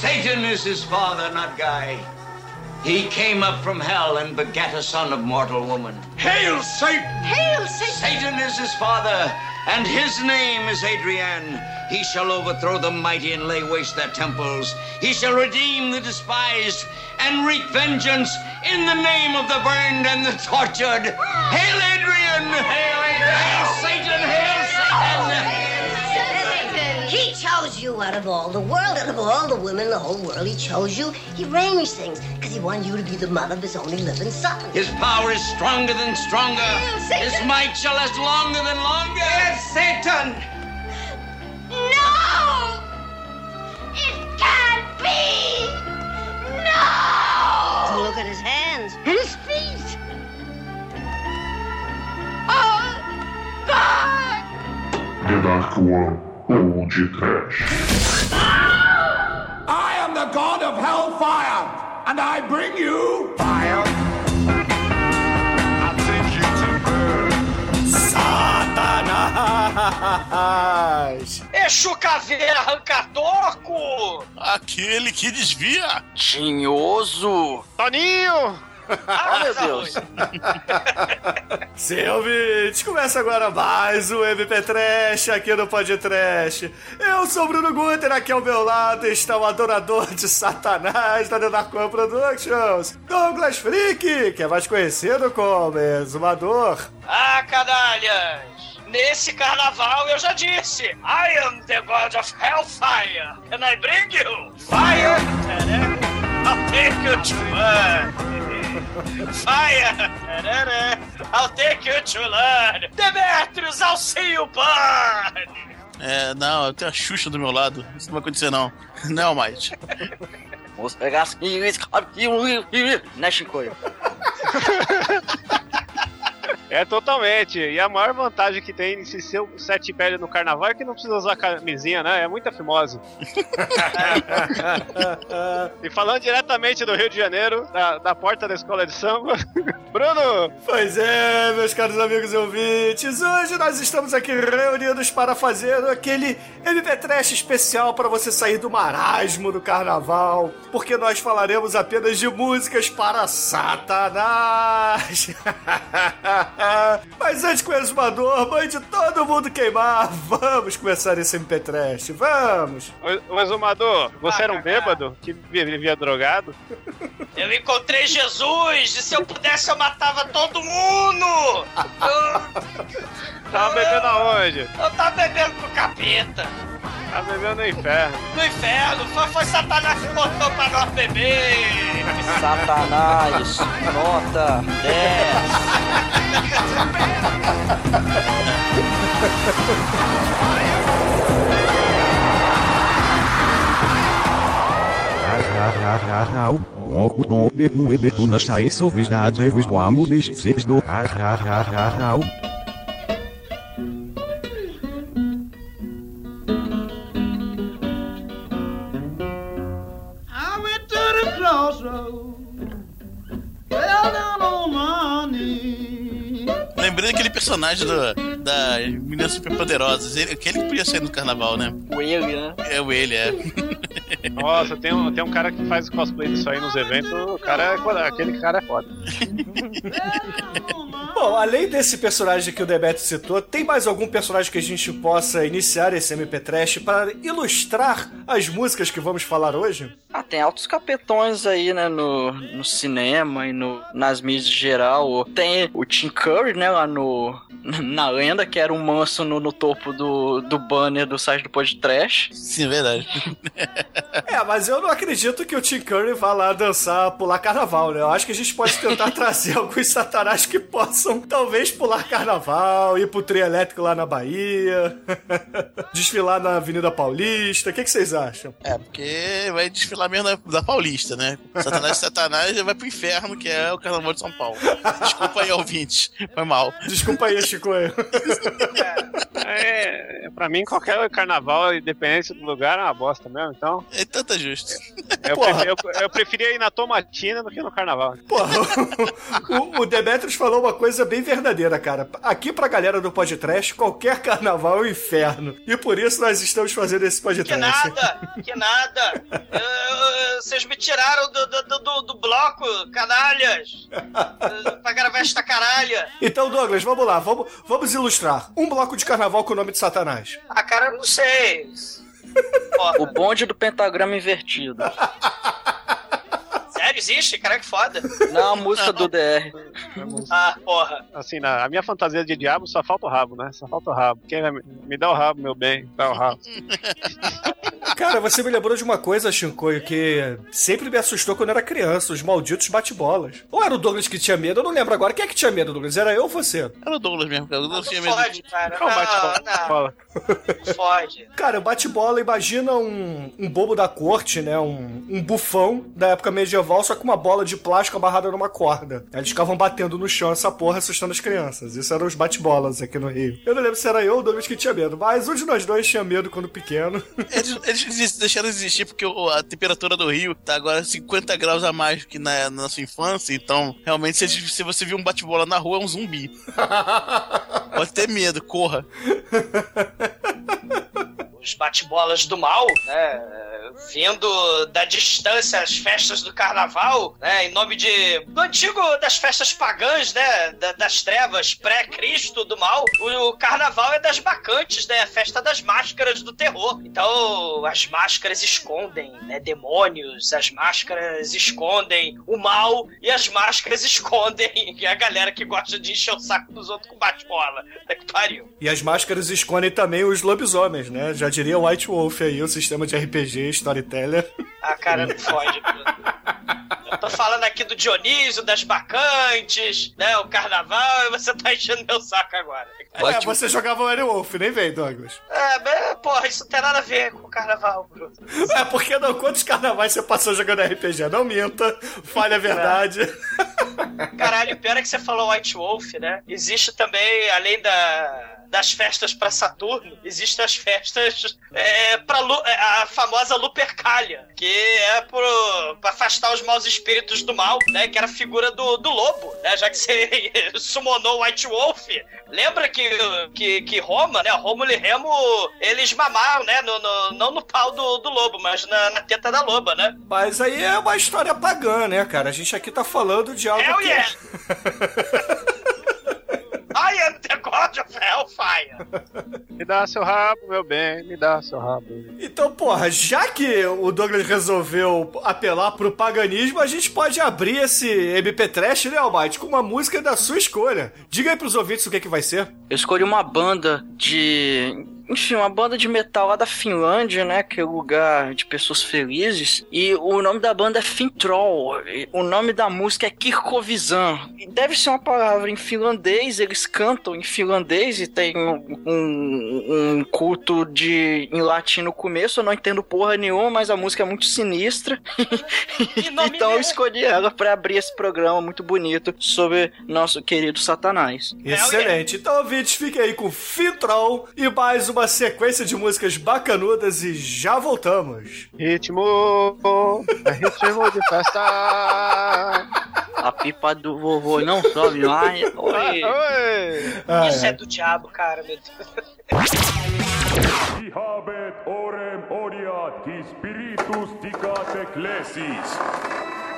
Satan is his father, not Guy. He came up from hell and begat a son of mortal woman. Hail Satan! Hail Satan! Satan is his father, and his name is Adrian. He shall overthrow the mighty and lay waste their temples. He shall redeem the despised and wreak vengeance in the name of the burned and the tortured. Hail Adrian! Hail Adrian! Hail Satan! Hail Satan! He chose you out of all the world, out of all the women in the whole world. He chose you. He arranged things because he wanted you to be the mother of his only living son. His power is stronger than stronger. Satan! His might shall last longer than longer. Satan! No! It can't be! No! Look at his hands and his feet. Oh, God! The Dark One ou de Trash. I am the god of hellfire, and I bring you fire. I take you to burn. Satanás! Exu caveira arranca-toco! Aquele que desvia. Tinhoso! Toninho! Ah, meu Deus! Sim, ouvintes, começa agora mais um MP Trash aqui no Pod Trash. Eu sou o Bruno Guter, aqui ao meu lado está o adorador de Satanás da One Productions, Douglas Freak, que é mais conhecido como Exumador. Ah, canalhas! Nesse carnaval eu já disse: I am the god of hellfire, and I bring you fire! I'll take you to burn! Fire! I'll take you to learn! Demetrius, I'll see you burn! É, não, eu tenho a Xuxa do meu lado. Isso não vai acontecer, não. Não, Mike. Vamos pegar assim, né, Chicoio? É totalmente. E a maior vantagem que tem se ser sete pele no carnaval é que não precisa usar camisinha, né? É muita fimose. e falando diretamente do Rio de Janeiro, da, da porta da escola de samba, Bruno! Pois é, meus caros amigos e ouvintes, hoje nós estamos aqui reunidos para fazer aquele MP Trash especial para você sair do marasmo do carnaval, porque nós falaremos apenas de músicas para Satanás. Mas antes que o exumador mande todo mundo queimar, vamos começar esse MP Trash, vamos! O, exumador, você Ah, era um bêbado que vivia drogado? Eu encontrei Jesus! E se eu pudesse, eu matava todo mundo! Eu, Tava bebendo aonde? eu tava bebendo com o capeta! Tava bebendo no inferno. No inferno! Foi, foi Satanás que botou pra nós beber! Satanás, nota 10. I Lembrei daquele personagem do, da Meninas Superpoderosas. Ele, aquele que podia ser no carnaval, né? O ele, né? É o ele, é. Nossa, tem um, tem um cara que faz cosplay disso aí nos eventos, o cara é aquele cara é foda. Bom, além desse personagem que o Demet citou, tem mais algum personagem que a gente possa iniciar esse MP Trash para ilustrar as músicas que vamos falar hoje? Ah, tem altos capetões aí, né, no, no cinema e no, nas mídias em geral. Tem o Tim Curry, né, lá no... Na lenda, que era um manso no, no topo do, do banner do site do podcast. Sim, é verdade. É, mas eu não acredito que o Tim Curry vá lá dançar, pular carnaval, né? Eu acho que a gente pode tentar trazer alguns satanás que possam, talvez, pular carnaval, ir pro trio elétrico lá na Bahia, desfilar na Avenida Paulista. O que, que vocês acham? É, porque vai desfilar mesmo da, da Paulista, né? Satanás Satanás já vai pro inferno, que é o carnaval de São Paulo. Desculpa aí, ouvinte. Foi mal. Desculpa aí, Chico. É, pra mim, qualquer carnaval, independente do lugar, é uma bosta mesmo, então. É tanto justo. Eu, Porra. preferi- eu- eu preferia ir na tomatina do que no carnaval. Porra, o, o Demetrius falou uma coisa bem verdadeira, cara. Aqui pra galera do podcast, qualquer carnaval é um inferno. E por isso nós estamos fazendo esse Que podcast. nada, que nada. Vocês me tiraram do, do, do- do, bloco, canalhas. Pra gravar esta caralha. Então, Douglas, vamos lá, vamos, vamos ilustrar. Um bloco de carnaval com o nome de Satanás. Ah, cara, não sei. O bonde do pentagrama invertido. Existe? Cara, que foda. Não, a música do DR. Ah, porra. Assim, na a minha fantasia de diabo só falta o rabo, né? Só falta o rabo. Quem vai me, me dá o rabo, meu bem? Dá o rabo. Cara, você me lembrou de uma coisa, Shinkoio, que sempre me assustou quando era criança, os malditos bate-bolas. Ou era o Douglas que tinha medo? Eu não lembro agora. Quem é que tinha medo, Douglas? Era eu ou você? Era o Douglas mesmo, cara. O Douglas tinha Não medo. fode, cara. Qual Não, bate-bola? não, fode. Cara, o bate-bola, imagina um, um bobo da corte, né? Um, um bufão da época medieval, só com uma bola de plástico amarrada numa corda. Eles ficavam batendo no chão essa porra, assustando as crianças. Isso eram os bate-bolas aqui no Rio. Eu não lembro se era eu ou o Douglas que tinha medo, mas um de nós dois tinha medo quando pequeno. Eles, eles deixaram de existir porque a temperatura do Rio tá agora 50 graus a mais que na, na nossa infância, então realmente se, se você viu um bate-bola na rua é um zumbi. Pode ter medo, corra. Os bate-bolas do mal, né? Vindo da distância as festas do carnaval, né? Em nome de. do antigo das festas pagãs, né? da- das trevas pré-Cristo do mal. O, o carnaval é das bacantes, né? A festa das máscaras do terror. Então, as máscaras escondem, né? Demônios, as máscaras escondem o mal e as máscaras escondem a galera que gosta de encher o saco dos outros com bate-bola. Tá que pariu. E as máscaras escondem também os lobisomens, né? Já diria White Wolf aí, o sistema de RPG, Storyteller. Ah, cara, não fode. Bruno. Eu tô falando aqui do Dionísio, das bacantes, né? O carnaval, e você tá enchendo meu saco agora. É, você jogava o Werewolf, nem vem, Douglas. É, mas, porra, isso não tem nada a ver com o carnaval, Bruno. É, porque não, quantos carnavais você passou jogando RPG? Não minta, fale a verdade. Caralho, o pior é que você falou White Wolf, né? Existe também, além da, das festas pra Saturno, existem as festas é, Lu- é, a famosa Lupercalia, que é pro, pra afastar os maus espíritos do mal, né? Que era a figura do, do lobo, né? Já que você summonou White Wolf. Lembra que, que, que Roma, né? Rômulo e Remo, eles mamaram, né? No, no- não no pau do, do lobo, mas na, na teta da loba, né? Mas aí é uma história pagã, né, cara? A gente aqui tá falando de algo Hell que... yeah! I am the God of Hellfire! Me dá seu rabo, meu bem. Me dá seu rabo. Então, porra, já que o Douglas resolveu apelar pro paganismo, a gente pode abrir esse MP Trash, né, Almighty, com uma música da sua escolha. Diga aí pros ouvintes o que, que vai ser. Eu escolhi uma banda de. Enfim, uma banda de metal lá da Finlândia, né? Que é o lugar de pessoas felizes. E o nome da banda é Fintroll. O nome da música é Kirkovizan. E Deve ser uma palavra em finlandês. Eles cantam em finlandês e tem um, um- um culto de em latim no começo. Eu não entendo porra nenhuma, mas a música é muito sinistra. então eu escolhi ela pra abrir esse programa muito bonito sobre nosso querido Satanás. Excelente. Então, ouvintes, fiquem aí com Fintroll e mais uma sequência de músicas bacanudas e já voltamos. Ritmo, é ritmo de festa. A pipa do vovô não sobe mais. Oi. Ah, Isso é. é do diabo, cara, meu Deus. Habet orem odiat qui spiritus dicat ecclesis.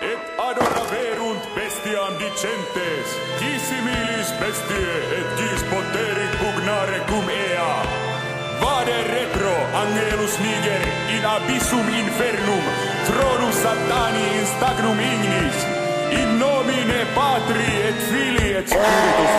Et adoraverunt bestiam dicentes, qui similis bestie et quis poterit pugnare cum ea. Vade retro angelus niger in abyssum infernum, tronus satani in stagnum ignis, in nomine Patri et Filii et Spiritus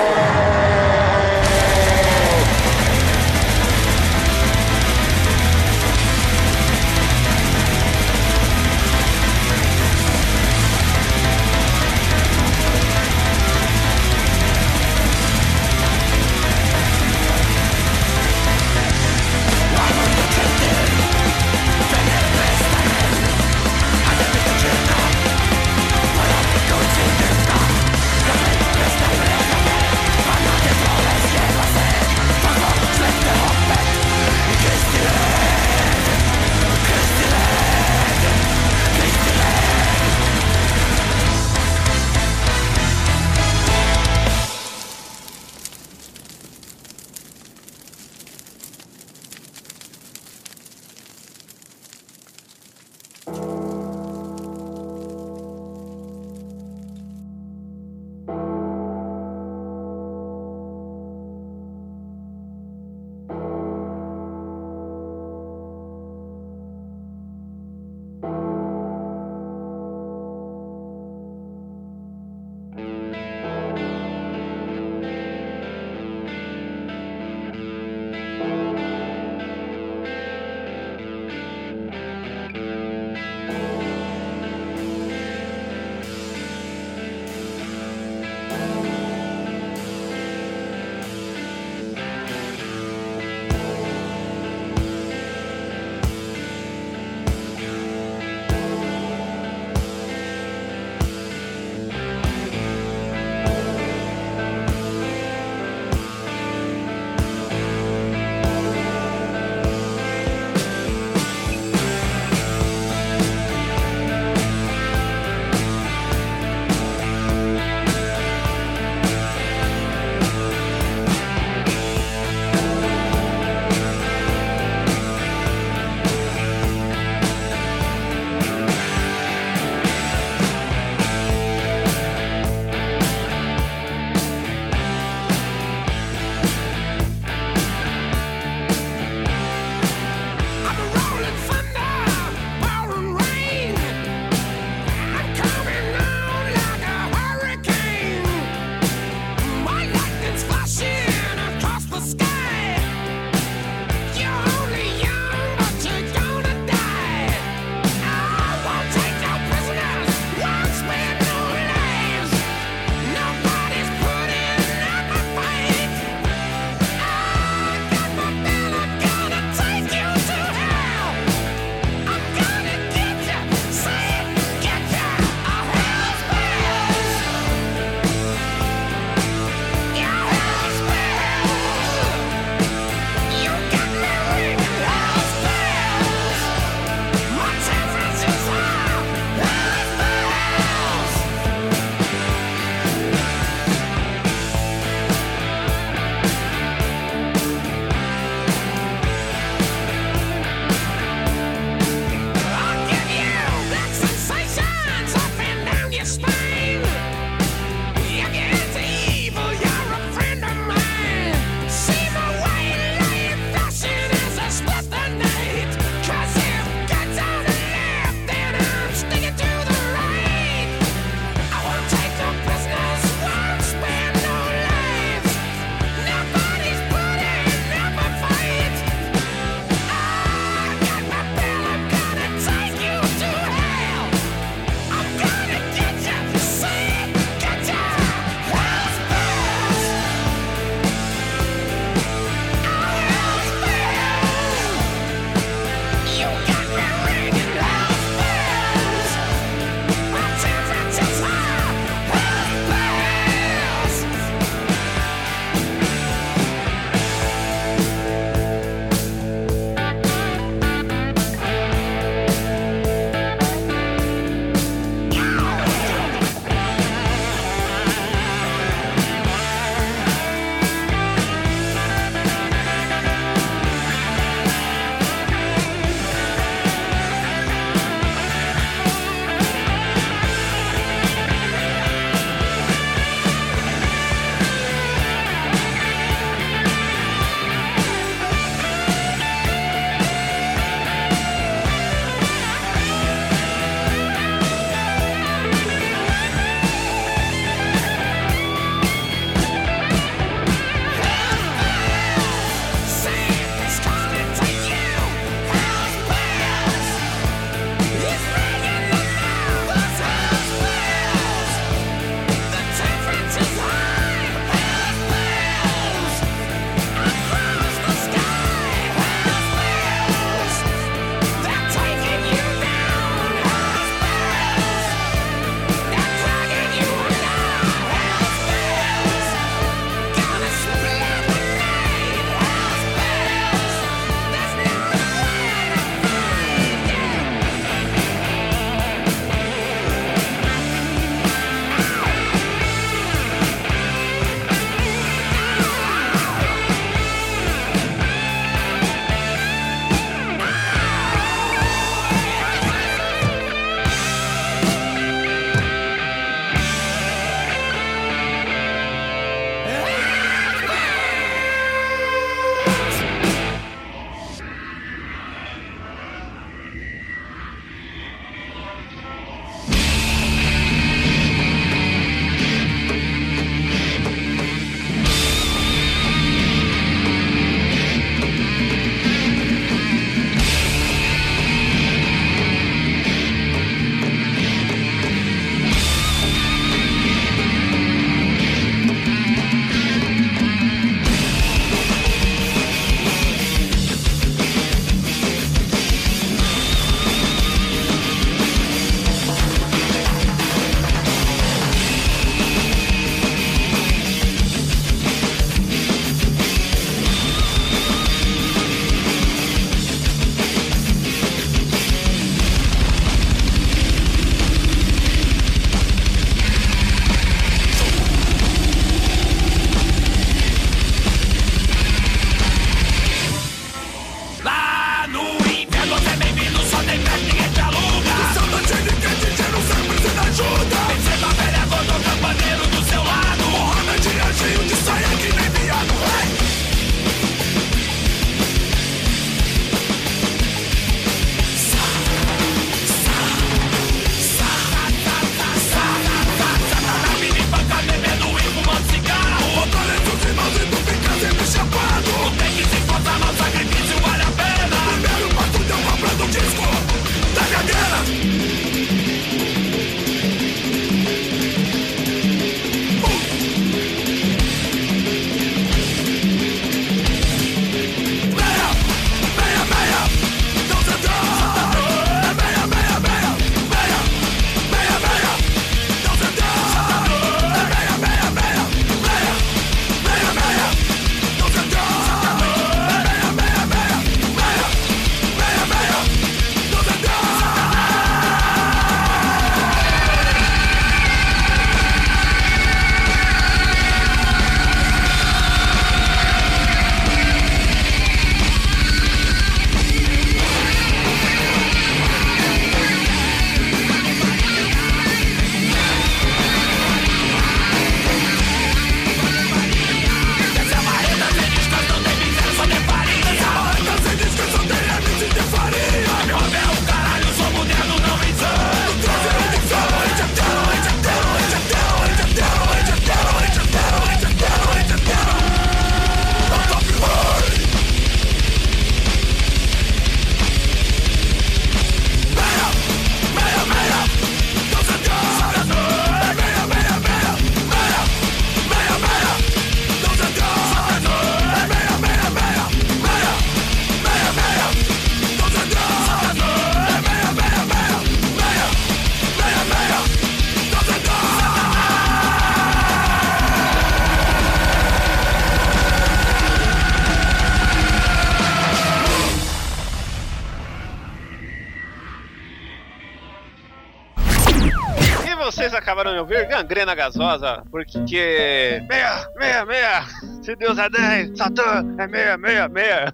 gangrena gasosa, porque. Meia, meia, meia! Se Deus é 10, Satã é meia, meia, meia.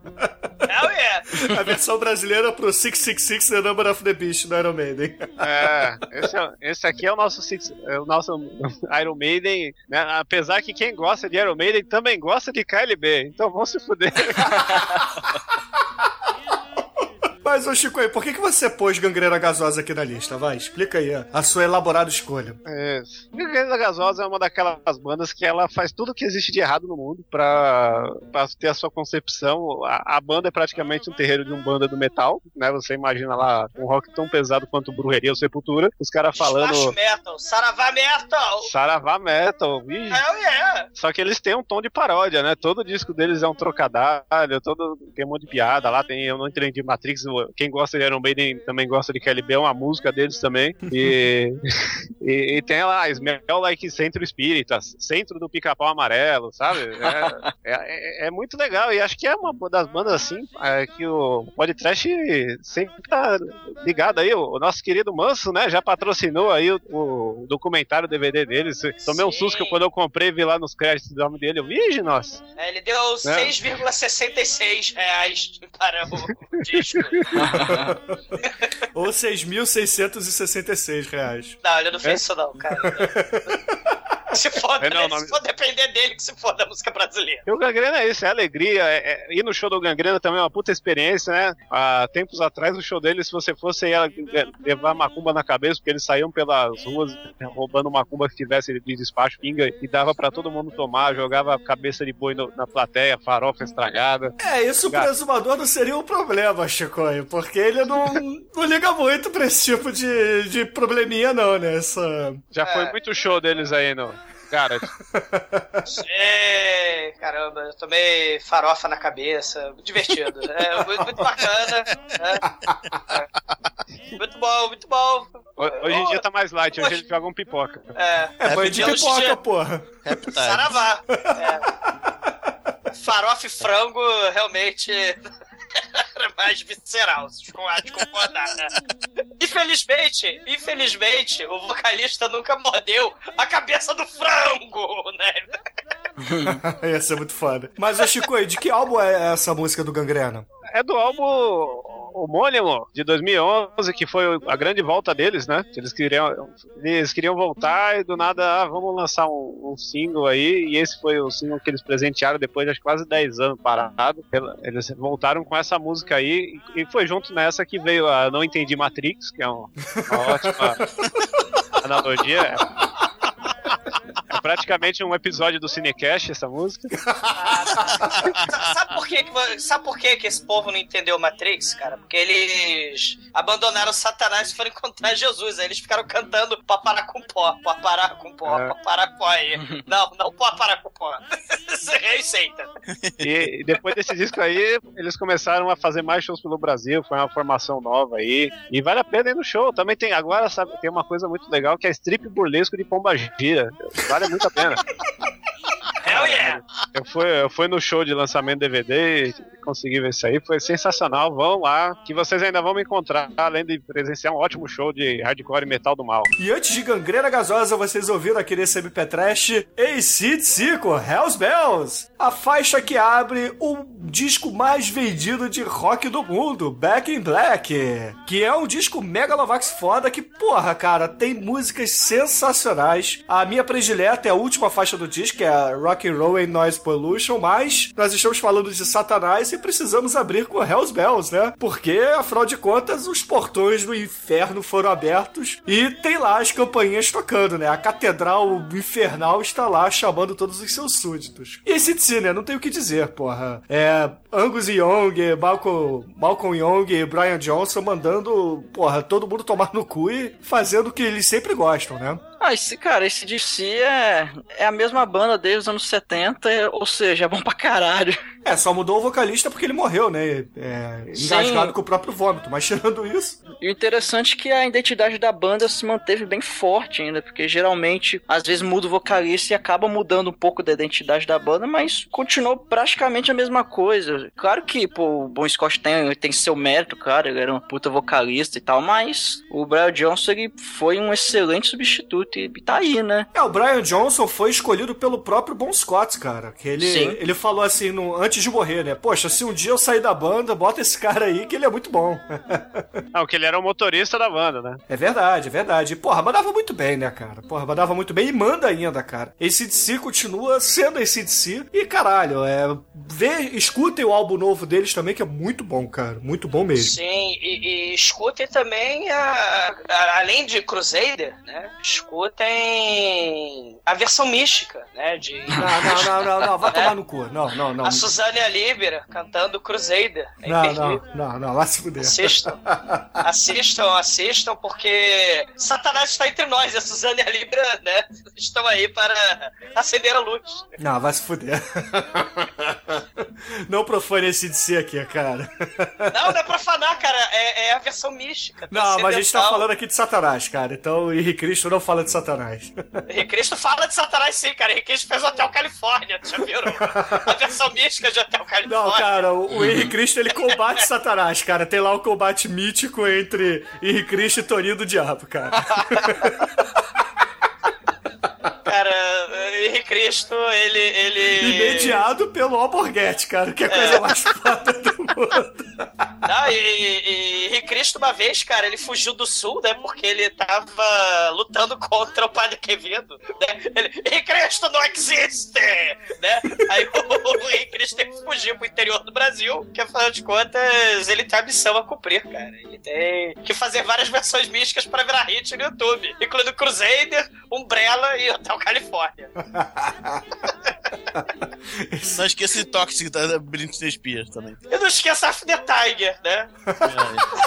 Hell yeah! A versão brasileira pro 666 The Number of the Beast do Iron Maiden. É, esse, é- esse aqui é o nosso, six- é o nosso Iron Maiden, né? Apesar que quem gosta de Iron Maiden também gosta de KLB, então vamos se fuder. Mas, ô Chico, aí, por que, que você pôs gangrena gasosa aqui na lista? Vai, explica aí a sua elaborada escolha. É, Gangrena Gasosa é uma daquelas bandas que ela faz tudo que existe de errado no mundo pra, pra ter a sua concepção. A, a banda é praticamente um terreiro de um banda do metal, né? Você imagina lá um rock tão pesado quanto Brujeria ou Sepultura, os caras falando metal, Saravá metal! Saravá Metal, ih, Hell yeah! Só que eles têm um tom de paródia, né? Todo disco deles é um trocadilho, todo tem um monte de piada lá, tem eu não entendi Matrix, quem gosta de Iron Maiden também gosta de KLB, é uma música deles também. E, e, e tem lá Smell Like Centro Espírita, Centro do Pica-Pau Amarelo, sabe? É, é, é- é muito legal e acho que é uma das bandas assim é, que o podcast sempre tá ligado aí. O, o nosso querido Manso, né? Já patrocinou aí o, o documentário DVD deles. Tomei um Sim. susto que quando eu comprei vi lá nos créditos do nome dele. Eu vi, nossa. É, ele deu 6,66 reais para o disco. Ou 6.666 reais. Não, ele não fez isso não, cara. Se foda, É, não, né? não. se for depender dele, que se for da música brasileira. E o Gangrena é isso, é alegria. É, é- ir no show do Gangrena também é uma puta experiência, né? Há tempos atrás, o show dele, se você fosse ia levar macumba na cabeça, porque eles saíam pelas ruas né, roubando macumba que tivesse de despacho, pinga, e dava pra todo mundo tomar, jogava cabeça de boi no- na plateia, farofa estragada. É, isso pro Gato. exumador não seria um problema, Chico, porque ele não, não liga muito pra esse tipo de, de probleminha, não, né? Essa... Já foi É. muito show deles aí no. Cara, Ei, caramba, eu tomei farofa na cabeça, divertido. É muito, muito bacana. né? É. Muito bom, muito bom. hoje em dia tá mais light, hoje eles jogam pipoca. É, É, banho de Happy pipoca, Dia- porra. Saravá. É. Farofa e frango realmente era mais visceral, há de concordar, né? Infelizmente, infelizmente, o vocalista nunca mordeu a cabeça do frango, né? Ia ser muito foda. Mas, ô Chico, de que álbum é essa música do Gangrena? É do álbum homônimo de 2011, que foi a grande volta deles, né? Eles queriam, eles queriam voltar e do nada, ah, vamos lançar um, um single aí. E esse foi o single que eles presentearam depois de quase 10 anos parado. Eles voltaram com essa música aí e foi junto nessa que veio a Não Entendi Matrix, que é uma, uma ótima analogia. É praticamente um episódio do Cinecast essa música. Sa- Sabe por que, sabe por que, que esse povo não entendeu Matrix, cara? Porque eles abandonaram Satanás e foram encontrar Jesus. Aí eles ficaram cantando papará com pó, papará com pó, É. papará com aí. Não, não papará com pó. Receita. E depois desse disco aí, eles começaram a fazer mais shows pelo Brasil, foi uma formação nova aí. E vale a pena ir no show. Também tem, agora, sabe, tem uma coisa muito legal que é strip burlesco de Pomba Gira. Vale muito a pena. Hell yeah! Eu fui, eu fui no show de lançamento DVD e consegui ver isso aí, foi sensacional. Vão lá, que vocês ainda vão me encontrar, além de presenciar um ótimo show de hardcore e metal do mal. E antes de Gangrena Gasosa, vocês ouviram aqui nesse MP Trash AC/DC com Hells Bells, a faixa que abre o disco mais vendido de rock do mundo, Back in Black, que é um disco megalovax foda que, porra, cara, tem músicas sensacionais. A minha predileta é a última faixa do disco, que é Rock and Roll and Noise Pollution, mas nós estamos falando de Satanás e precisamos abrir com Hells Bells, né? Porque, afinal de contas, os portões do inferno foram abertos e tem lá as campainhas tocando, né? A catedral infernal está lá chamando todos os seus súditos. E esse DC, né? Não tem o que dizer, porra. É Angus Young, Malcolm, Malcolm Young e Brian Johnson mandando, porra, todo mundo tomar no cu e fazendo o que eles sempre gostam, né? Ah, esse, cara, esse DC é, é a mesma banda desde os anos 70, ou seja, é bom pra caralho. É, só mudou o vocalista porque ele morreu, né? É, engasgado com o próprio vômito, mas tirando isso. E o interessante é que a identidade da banda se manteve bem forte ainda, porque geralmente, às vezes muda o vocalista e acaba mudando um pouco da identidade da banda, mas continuou praticamente a mesma coisa. Claro que, pô, o Bon Scott tem, tem seu mérito, cara, ele era um puta vocalista e tal, mas o Brian Johnson ele foi um excelente substituto e tá aí, né? É, o Brian Johnson foi escolhido pelo próprio Bon Scott, cara. Que ele, Sim. ele falou assim, no, antes de morrer, né? Poxa, se um dia eu sair da banda, bota esse cara aí que ele é muito bom. Não, que ele era o motorista da banda, né? É verdade, é verdade. E, porra, mandava muito bem, né, cara? Porra, mandava muito bem e manda ainda, cara. Esse DC continua sendo esse DC. E, caralho, é. Vê, escutem o álbum novo deles também, que é muito bom, cara. Muito bom mesmo. Sim, e, e escutem também, a, a- além de Crusader, né? Escutem a versão mística, né? De, Não, não, não, não, não. Vai tomar no cu. Não, não, não. a Suzane Libera cantando Crusader. É Não, não, não, não. Vai se fuder. Assistam. Assistam, assistam, porque Satanás está entre nós e a Suzane e a Libra, né? Estão aí para acender a luz. Não, vai se fuder. Não profane esse DC aqui, cara. Não, não é profanar, cara. É, é a versão mística. Não, mas a gente tá transcendental. falando aqui de Satanás, cara. Então o Henrique Cristo não fala de Satanás. Henrique Cristo fala de Satanás sim, cara. Henrique Cristo fez o Hotel Califórnia, já viram? A versão mística de Hotel Califórnia. Não, cara, o, Henrique Cristo ele combate Satanás, cara. Tem lá o combate mítico entre Henrique Cristo e Toninho do Diabo, cara. Henrique Cristo, ele. ele... E mediado pelo Alborguete, cara, que é a coisa mais foda do mundo. Não, e, e, e Henrique Cristo, uma vez, cara, ele fugiu do sul, né? Porque ele tava lutando contra o padre Quevedo. Né? Ele, Henrique Cristo não existe! Né? Aí o, o Henrique Cristo tem que fugir pro interior do Brasil, que afinal de contas ele tem a missão a cumprir, cara. Ele tem que fazer várias versões místicas pra virar hit no YouTube, incluindo Crusader, Umbrella e Hotel Califórnia. Não esqueça de Toxic da Britney Spears também. E não esqueça After Tiger, né?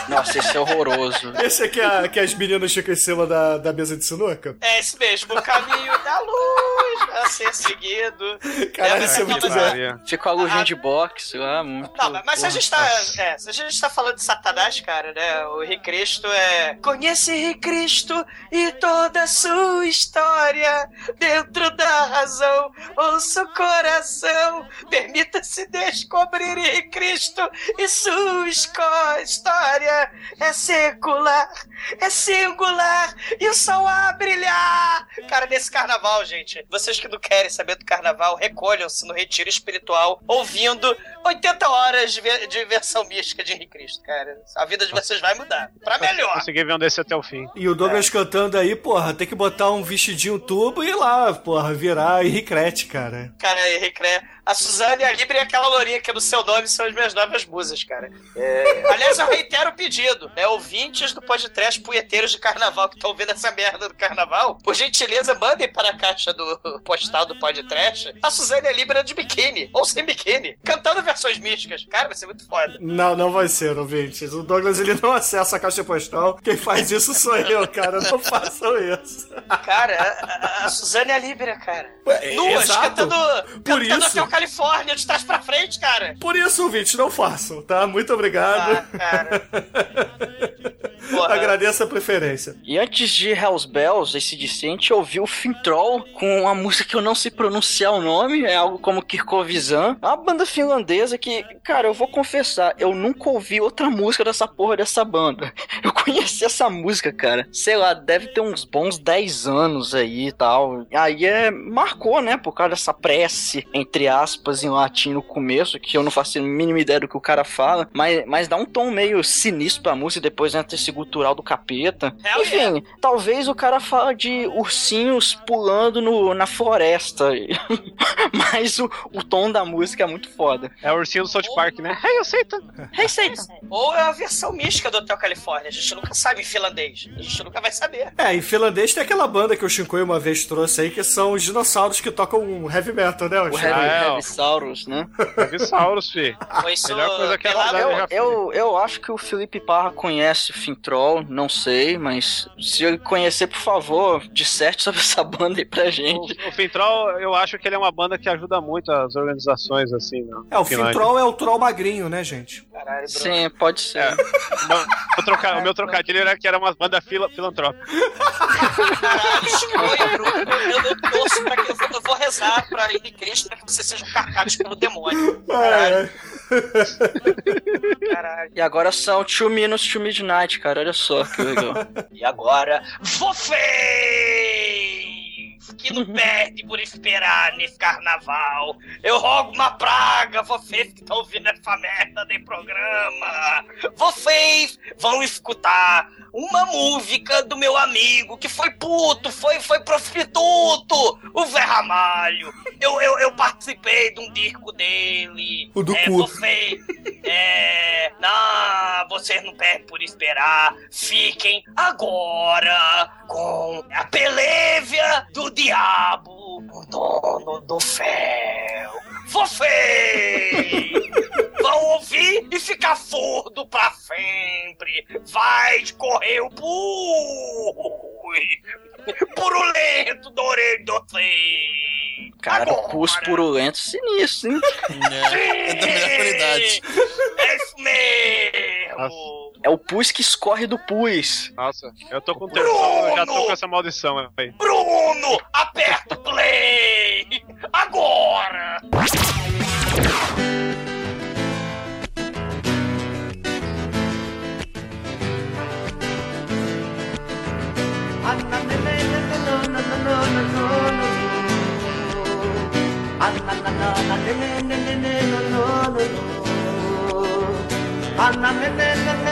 Nossa, esse é horroroso. Esse é que as meninas ficam em cima da, da mesa de sinuca? É esse mesmo, o caminho da luz a ser seguido. Caralho, É, isso é muito bom. Fica com a luzinha de boxe lá, muito. Não, mas- se a gente tá. É, se a gente tá falando de Satanás, cara, né? O Henrique Cristo é. Conhece Henrique Cristo e toda a sua história. Dentro da razão, ouça o coração. Permita-se descobrir Henrique Cristo e sua história. É secular, é singular e o sol a brilhar. Cara, nesse carnaval, gente, vocês que não querem saber do carnaval, recolham-se no retiro espiritual ouvindo 80 horas de, de versão mística de Henrique Cristo, cara. A vida de vocês vai mudar. Pra melhor. Consegui ver um desse até o fim. E o Douglas cantando aí, porra, tem que botar um vestidinho tubo e ir lá, porra, virar Henricrete, cara. Cara, Henrique? A Suzane, a Libre e aquela lourinha que no seu nome são as minhas novas musas, cara. É, Aliás, eu reitero o pedido, né? Ouvintes do podcast punheteiros de carnaval que estão ouvindo essa merda do carnaval, por gentileza, mandem para a caixa do postal do podcast a Suzane e a Libra de biquíni, ou sem biquíni, cantando versões místicas. Cara, vai ser muito foda. Não, não vai ser, ouvintes. O Douglas ele não acessa a caixa postal. Quem faz isso sou eu, cara. Não façam isso. Cara, a, a- a Suzane e a Libra, cara. Ué, Duas, exato. cantando, Por cantando isso. Califórnia, de trás pra frente, cara. Por isso, ouvintes, não façam, tá? Muito obrigado. Ah, cara. Porra. Agradeço a preferência. E antes de Hells Bells, esse DC, a gente ouviu o Fintroll com uma música que eu não sei pronunciar o nome, é algo como Kirkovizan. É uma banda finlandesa que, cara, eu vou confessar, eu nunca ouvi outra música dessa porra dessa banda. Eu conheci essa música, cara, sei lá, deve ter uns bons 10 anos aí e tal. Aí é, marcou, né, por causa dessa prece, entre aspas, em latim no começo, que eu não faço a mínima ideia do que o cara fala, mas, mas dá um tom meio sinistro pra música, e depois entra esse gutural do capeta. Hell Enfim, talvez o cara fala de ursinhos pulando no, na floresta, mas o, o tom da música é muito foda. É o ursinho do South Park, né? Hey, eu sei. Hey, Satan! Ou é a versão mística do Hotel Califórnia. A gente nunca sabe em finlandês. A gente nunca vai saber. É, em finlandês tem aquela banda que o Shinkoi uma vez trouxe aí, que são os dinossauros que tocam heavy metal, né? O Chico? Heavy, é, ó. Heavy Saurus, né? Dinossauros, fi. Foi isso Melhor coisa que a Eu, eu, eu acho que o Felipe Parra conhece o Fintroll Fintroll, não sei, mas se conhecer, por favor, disserte sobre essa banda aí pra gente. O, o Fintroll, eu acho que ele é uma banda que ajuda muito as organizações, assim, né? É, o Fintroll é o troll magrinho, né, gente? Caralho, Sim, pode ser. É. o, troca, o meu trocadilho era que era uma banda fila, filantrópica. Caralho, eu, eu, torço pra que eu vou, eu vou rezar pra ele Cristo pra que vocês sejam carcados pelo demônio. Caralho. Caralho. E agora são Two Minutes to Midnight, cara. Olha só que legal. e agora, você! Que não perde por esperar nesse carnaval. Eu rogo uma praga, vocês que estão ouvindo essa merda de programa. Vocês vão escutar uma música do meu amigo que foi puto, foi, foi prostituto, o Zé Ramalho. Eu, eu, eu participei de um disco dele. O do é, cu. Você, é, não, vocês não perdem por esperar. Fiquem agora com a pelévia do diabo, o dono do fel. Vocês vão ouvir e ficar furdo pra sempre. Vai correr o pui. Purulento do orelho do vocês. Cara, o pus purulento sinistro, hein? É, é da melhor qualidade. É isso mesmo. É o pus que escorre do pus. Nossa, eu tô com terção, eu já tô com essa maldição aí. Bruno, aperta o play! Agora!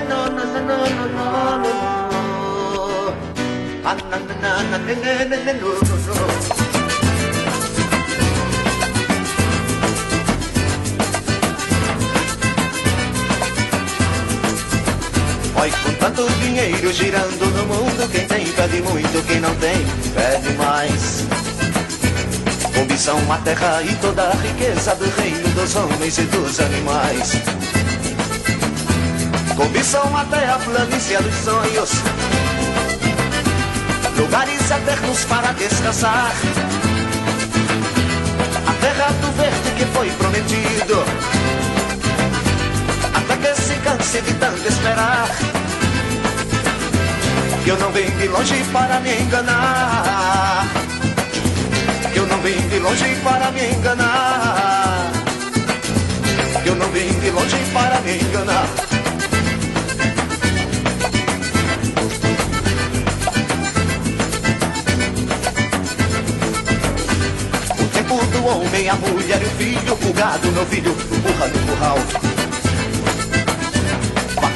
no, no, no, no, no, Oi, com tanto dinheiro girando no mundo, quem tem pede muito, quem não tem pede mais. Ambição, a terra e toda a riqueza do reino dos homens e dos animais. Até a planície dos sonhos, lugares eternos para descansar. A terra do verde que foi prometido canse de tanto esperar. Que eu não venho de longe para me enganar. Que eu não vim de longe para me enganar. Que eu não vim de longe para me enganar. O tempo do homem, a mulher e o filho, o gado, meu filho, burra no curral.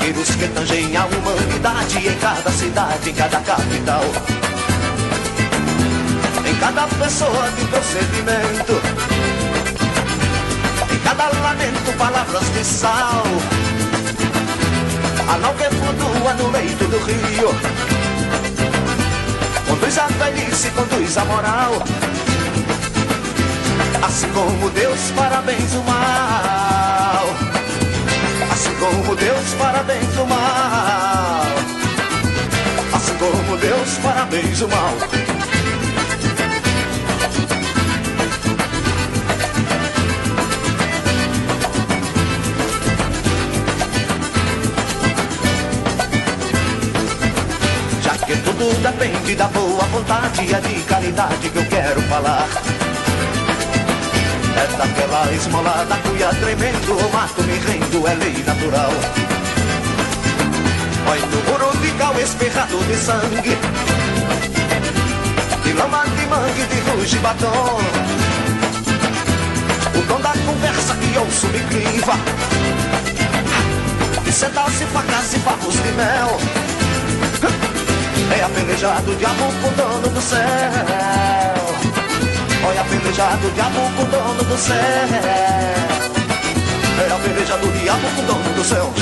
Vaqueiros que tangem a humanidade em cada cidade, em cada capital. Em cada pessoa de procedimento, em cada lamento, palavras de sal. A nau que flutua no leito do rio, conduz a velhice, conduz a moral. Assim como Deus, parabéns o mal. Assim como Deus, parabéns o mal. Assim como Deus, parabéns o mal. Já que tudo depende da boa vontade e é de caridade que eu quero falar. É daquela esmola da cuia tremendo, o mato me rendo, é lei natural. Olha de cal espirrado de sangue, de lama de mangue, de ruge batom. O tom da conversa que ouço me criva, de sentar-se facas e favos de mel. É a peleja do diabo com o dono do céu. Olha a peleja do diabo com dono do céu. É a peleja do diabo com dono do céu.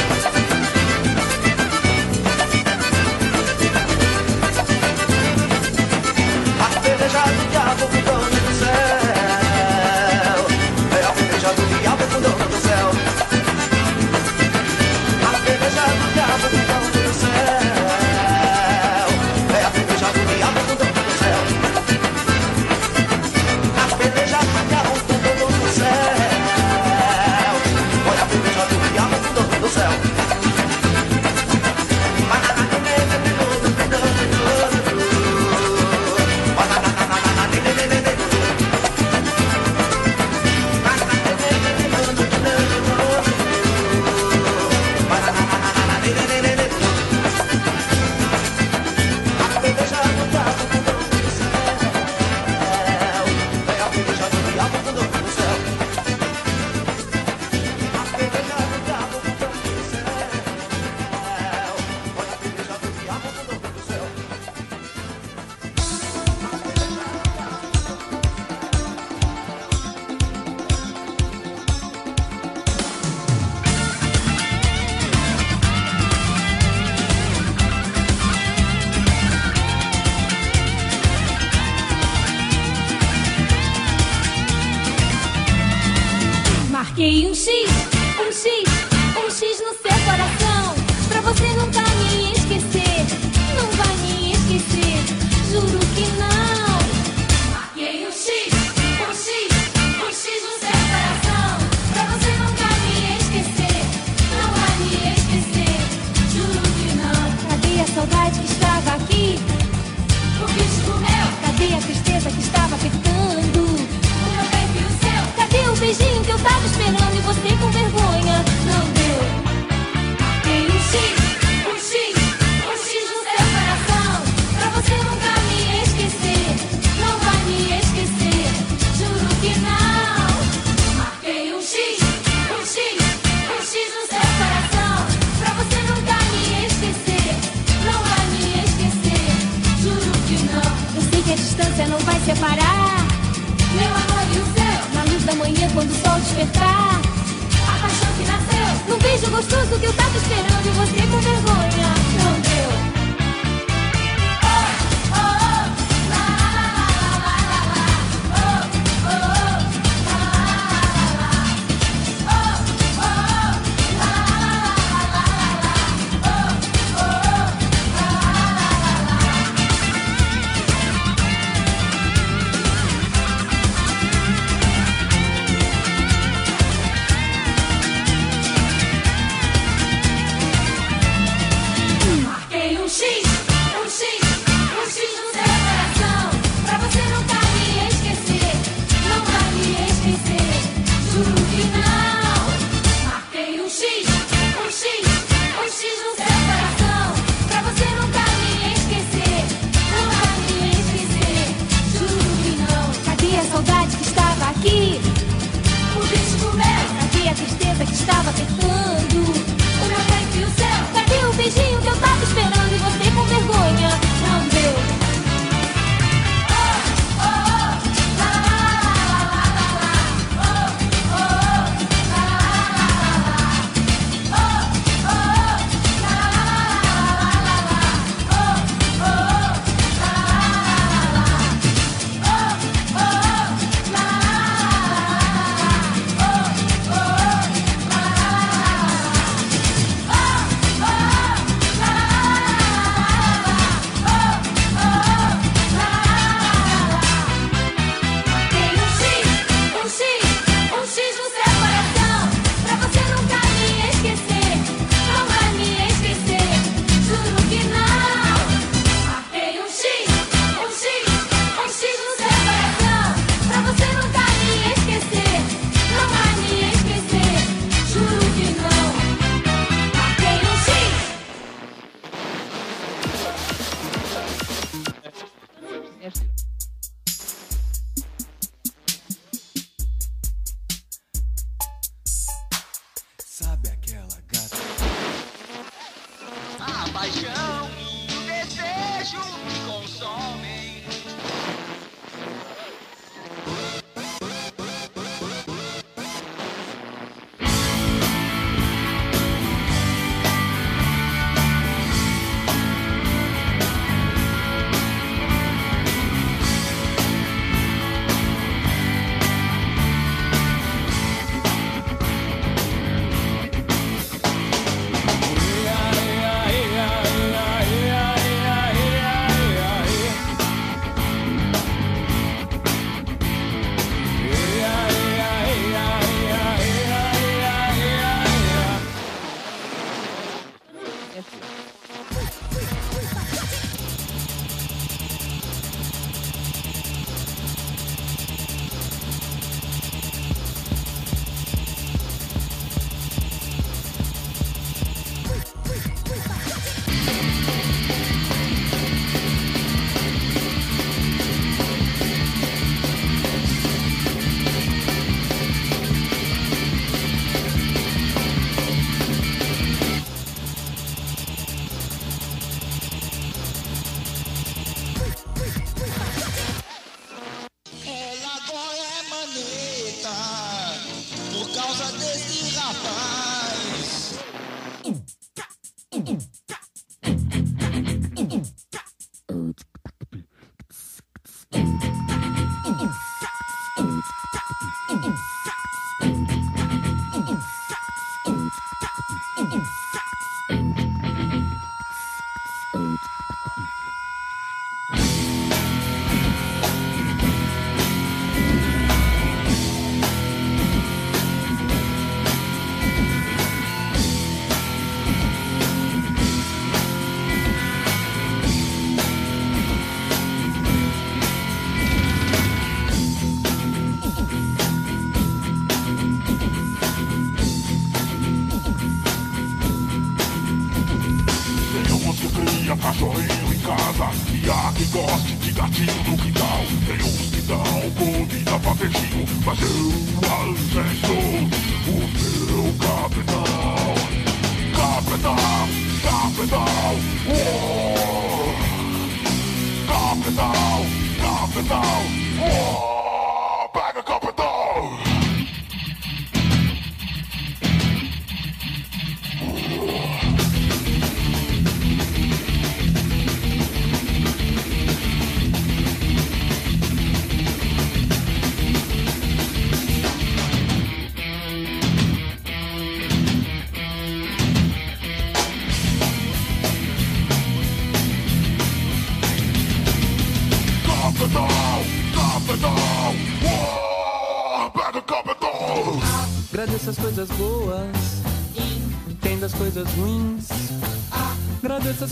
Desse rapaz.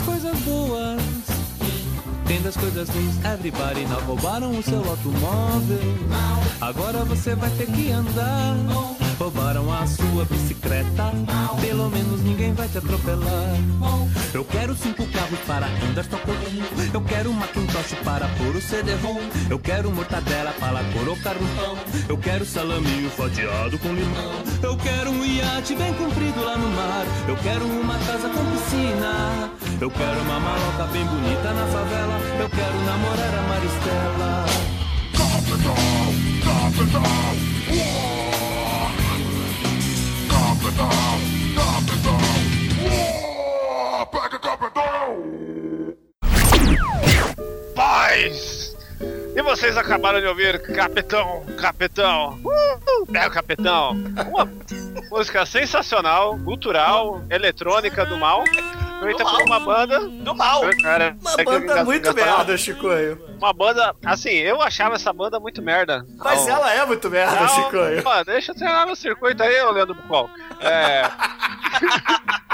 Coisas boas, entenda as coisas ruins. Everybody não roubaram o seu automóvel. Agora você vai ter que andar. Roubaram a sua bicicleta. Pelo menos ninguém vai te atropelar. Eu quero cinco carros para andar só correndo. Eu quero uma Macintosh para pôr o CD-ROM. Eu quero mortadela para colocar no pão. Eu quero salaminho fatiado com limão. Eu quero um iate bem comprido lá no mar. Eu quero uma casa com piscina. Eu quero uma maloca bem bonita na favela. Eu quero namorar a Maristela. Capitão! Capitão! Uou! Capitão! Capitão! Uou, pega, capitão! Paz! E vocês acabaram de ouvir Capitão, Capitão, uh, é o Capitão. Uma música sensacional, cultural, eletrônica do mal. Feita por uma banda. Do mal. Cara, Uma é banda muito engraçado. merda, Chicoio. Uma banda, assim, eu achava essa banda muito merda. Mas ela é muito merda, Chicoio. pô, deixa eu treinar no circuito aí, Leandro Bucol. É.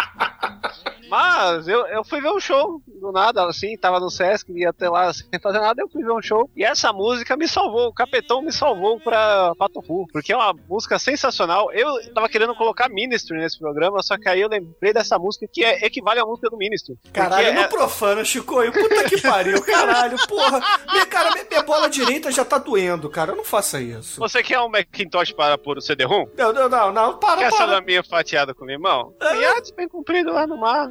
Mas eu, eu fui ver um show do nada, assim, tava no Sesc, ia até lá sem fazer nada, eu fui ver um show. E essa música me salvou, o Capetão me salvou pra Pato Fu, porque é uma música sensacional. Eu tava querendo colocar Ministry nesse programa, só que aí eu lembrei dessa música que é, equivale à música do Ministry. Caralho, Porque não é- profana, Chicoio. Puta que pariu, caralho, porra. Minha, cara, minha, minha bola direita já tá doendo, cara. Não faça isso. Você quer um Macintosh para pôr o CD-ROM? Não, não, não, não, para, Quer para. salaminho fatiado com limão? Iate bem comprido lá no mar.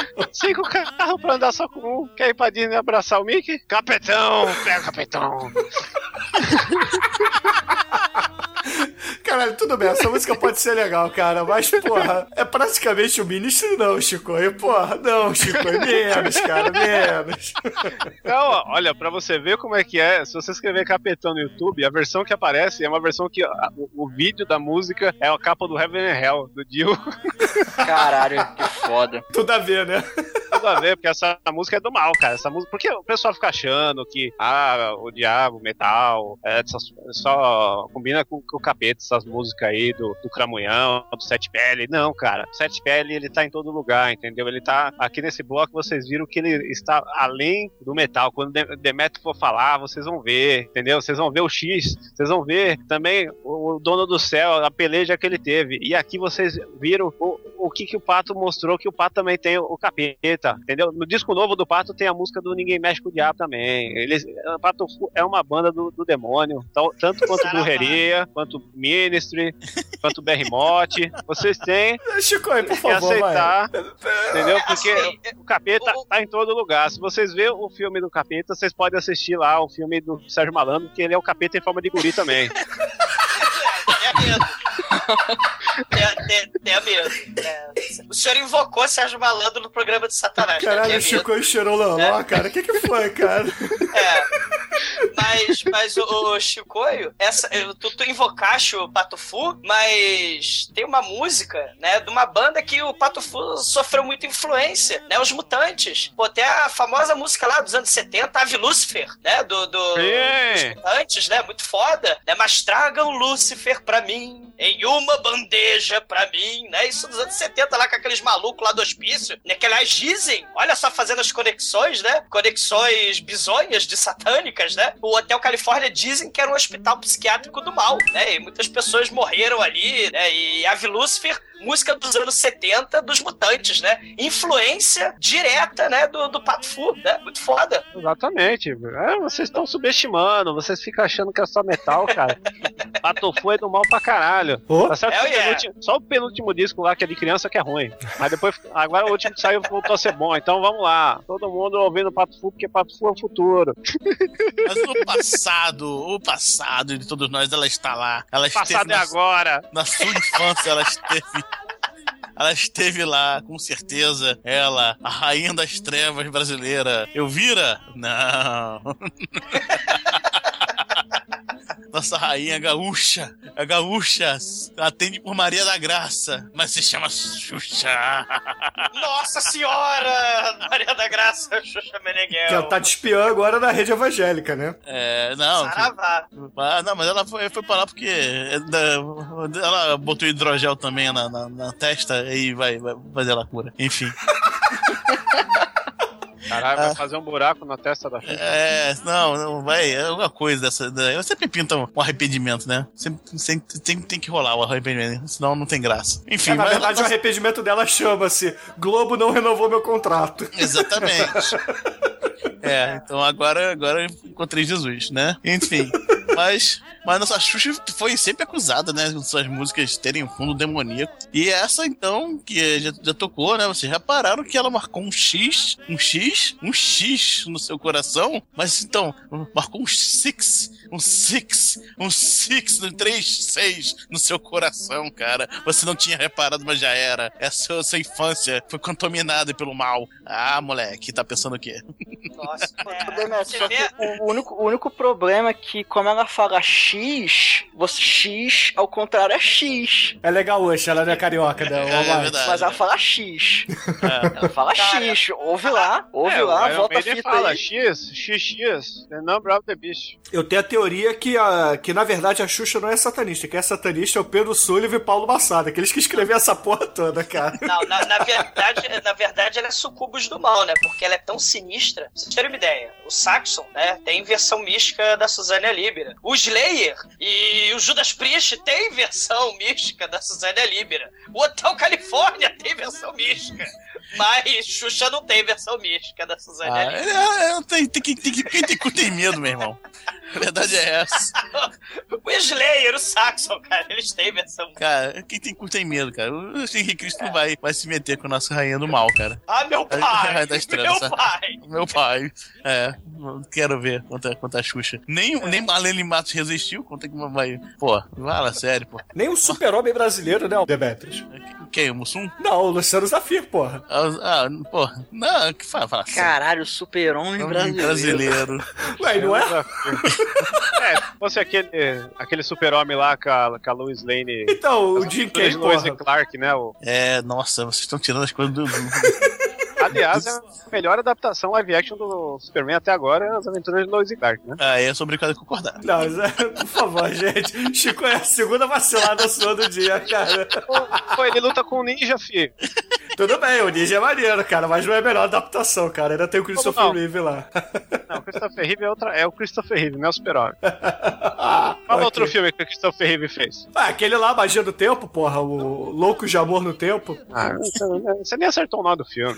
Cinco carros pra andar só com um. Quer ir pra Disney abraçar o Mickey? Capetão, pega o capetão. Caralho, tudo bem, essa música pode ser legal, cara, mas, porra, é praticamente o ministro, não, Chicoio. Porra, não, Chicoio, menos, cara, menos. Então, ó, olha, pra você ver como é que é, se você escrever Capetão no YouTube, a versão que aparece é uma versão que a- o, o vídeo da música é a capa do Heaven and Hell, do Dio. Caralho, que foda. Tudo a ver, né? Tudo a ver, porque essa música é do mal, cara. Essa música, porque o pessoal fica achando que, ah, o diabo, o metal, é, só, combina com, com o capeta, essas músicas aí do, do Cramunhão, do Sete Pele. Não, cara. O Sete Pele, ele tá em todo lugar, entendeu? Ele tá aqui nesse bloco, vocês viram que ele está além do metal. Quando o Demetrio for falar, vocês vão ver, entendeu? Vocês vão ver o X, vocês vão ver também o, o Dono do Céu, a peleja que ele teve. E aqui vocês viram o, o que, que o Pato mostrou, que o Pato também tem o capeta, entendeu? No disco novo do Pato tem a música do Ninguém Mexe com o Diabo também. Eles, o Pato Fu é uma banda do, do demônio, tal- tanto quanto Brujeria, quanto Ministry, quanto Berrimote. Vocês têm Chicoio, por que favor, aceitar, entendeu? É, Porque assim, o capeta tá em todo lugar. Se vocês verem o filme do capeta, vocês podem assistir lá o filme do Sérgio Malandro, que ele é o capeta em forma de guri também. É. Tem, tem, tem mesmo. É. O senhor invocou Sérgio Malandro no programa de Satanás. né? Caralho, o mesmo. Chicoio cheirou loló, cara. O que que foi, cara? Mas, mas o, o Chicoio, essa, tu, tu invocaste o Patufu, mas tem uma música, né, de uma banda que o Patufu sofreu muita influência, né, os Mutantes. Pô, tem a famosa música lá dos anos 70, Ave Lucifer, né, do, do dos Mutantes, né, muito foda, né, mas tragam Lucifer pra mim, em uma bandeja pra mim, né, isso dos anos 70 lá com aqueles malucos lá do hospício, né, que aliás dizem, olha só fazendo as conexões, né, conexões bizonhas de satânicas, né, o Hotel Califórnia dizem que era um hospital psiquiátrico do mal, né, e muitas pessoas morreram ali, né, e Ave Lucifer música dos anos 70 dos Mutantes, né? Influência direta, né, do, do Pato Fu, né? Muito foda. Exatamente. É, vocês estão subestimando, vocês ficam achando que é só metal, cara. Patofu é do mal pra caralho. Tá certo o yeah. só o penúltimo disco lá, que é de criança, que é ruim. Mas depois, agora o último que saiu voltou a ser bom. Então vamos lá. Todo mundo ouvindo Patofu, porque Patofu é o futuro. Mas o passado, o passado de todos nós, ela está lá. Ela esteve Passado é na- agora. Na sua infância, ela esteve. Ela esteve lá, com certeza. Ela, a rainha das trevas brasileira. Elvira? Não. Nossa rainha gaúcha. A gaúcha atende por Maria da Graça, mas se chama Xuxa. Nossa senhora! Maria da Graça, Xuxa Meneghel. Que ela tá de espiã agora na rede evangélica, né? É, não. Saravá. Ah, não, mas ela foi, foi pra lá porque é ela botou hidrogel também na, na, na testa e vai, vai fazer ela cura. Enfim. Caralho, vai fazer um buraco na testa da Xuxa. É, não, não, vai, é alguma coisa dessa. da- Eu sempre pinto um, arrependimento, né? Sempre, sempre tem, tem que rolar o arrependimento, senão não tem graça. Enfim, É, na mas- verdade, o arrependimento dela chama-se Globo não renovou meu contrato. Exatamente. É, então agora, agora eu encontrei Jesus, né? Enfim. Mas, mas nossa Xuxa foi sempre acusada, né? De suas músicas terem um fundo demoníaco. E essa, então, que já, já tocou, né? Vocês repararam que ela marcou um X, um X, um X no seu coração. Mas então, marcou um six, um six, um six, um três, seis no seu coração, cara. Você não tinha reparado, mas já era. Essa sua infância foi contaminada pelo mal. Ah, moleque, tá pensando o quê? Nossa, só que o único, o único problema é que, como ela fala X, você X, ao contrário, é X. É legal hoje, ela não é carioca, né? É, Mike. verdade. Mas ela fala X. Ela fala X. Ouve lá, ouve É, lá, volta a fita fala aí. X, XX, the number of the beast. Eu tenho a teoria que, a, que, na verdade, a Xuxa não é satanista. Quem é satanista é o Pedro Sullivan e Paulo Massada, aqueles que escreveram essa porra toda, cara. Não, na, na verdade, na verdade, ela é sucubus do mal, né? Porque ela é tão sinistra. Pra vocês terem uma ideia, o Saxon, né, tem versão mística da Suzane Libera. O Slayer e o Judas Priest tem versão mística da Suzane Libera. O Hotel Califórnia tem versão mística. Mas Xuxa não tem versão mística da Suzane Ah, é, é, tem, tem, que- tem, quem tem cu tem medo, meu irmão. A verdade é essa. O Slayer, o Saxon, cara, eles têm versão. Cara, quem tem cu tem medo, cara. O Henrique Cristo não vai, vai se meter com a nossa rainha do mal, cara. Ah, meu pai! das trevas, meu sabe? pai! Meu pai. É, quero ver quanto, quanto a Xuxa. Nem, É. nem Marlene Matos resistiu, quanto é que vai. Pô, fala sério, pô. Nem o super-homem brasileiro, né, o Demetrius? Quem? O Mussum? Não, o Luciano Zafir, porra. Ah, ah, pô, não, que fala, fala sério. Caralho, super-homem brasileiro. brasileiro. Ué, não é? É, se fosse aquele, aquele super-homem lá com a, com a Lois Lane. Então, o Jim Kay, Lois e Clark, né? O... É, nossa, vocês estão tirando as coisas do. Aliás, é a melhor adaptação live action do Superman até agora é as aventuras de Lois e Clark, né? Ah, eu sou obrigado a concordar. Não, mas é, por favor, gente. Chico é a segunda vacilada sua do dia, cara. Pô, ele luta com o ninja, fi. Tudo bem, o Ninja é maneiro, cara, mas não é a melhor adaptação, cara. Ainda tem o Christopher não? Reeve lá. Não, o Christopher Reeve é, outra, é o Christopher Reeve, não é o super-homem. Ah, Qual ok. outro filme que o Christopher Reeve fez? Ah, aquele lá, Magia do Tempo, porra, o Louco de Amor no Tempo. Ah, você, você nem acertou o nome do filme.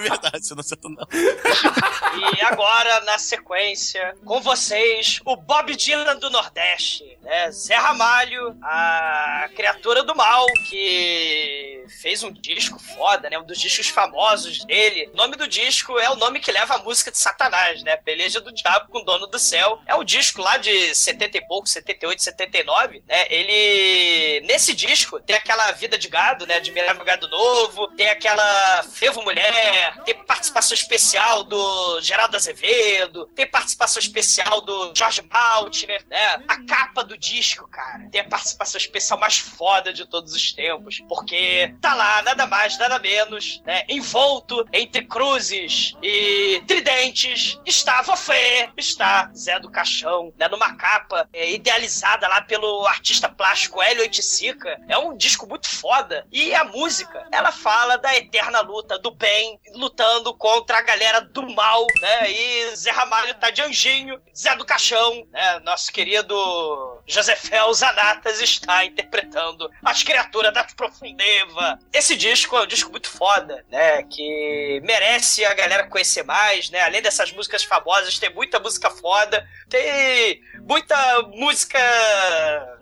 verdade, você não acertou, não. E agora, na sequência, com vocês, o Bob Dylan do Nordeste, né? Zé Ramalho, a criatura do mal, que fez um disco foda, né? Um dos discos famosos dele. O nome do disco é o nome que leva a música de Satanás, né? Peleja do Diabo com o Dono do Céu. É um disco lá de 70 e pouco, 78, 79, né? Ele... Nesse disco tem aquela Vida de Gado, né? Mirar Gado Novo, tem aquela Frevo Mulher, tem participação especial do Geraldo Azevedo, tem participação especial do Jorge Maltner, né? A capa do disco, cara, tem a participação especial mais foda de todos os tempos, porque tá lá, nada mais, nada menos, né? Envolto entre cruzes e tridentes, está Fofé, está Zé do Caixão, né? Numa capa é, idealizada lá pelo artista plástico Hélio Oiticica. É um disco muito foda. E a música, ela fala da eterna luta do bem lutando contra a galera do mal, né? E Zé Ramalho tá de anjinho, Zé do Caixão, né? Nosso querido Josefel Zanatas está interpretando as criaturas da profundeva. Esse disco é um disco muito foda, né? Que merece a galera conhecer mais, né? Além dessas músicas famosas, tem muita música foda, tem muita música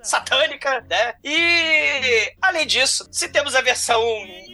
satânica, né? E além disso, se temos a versão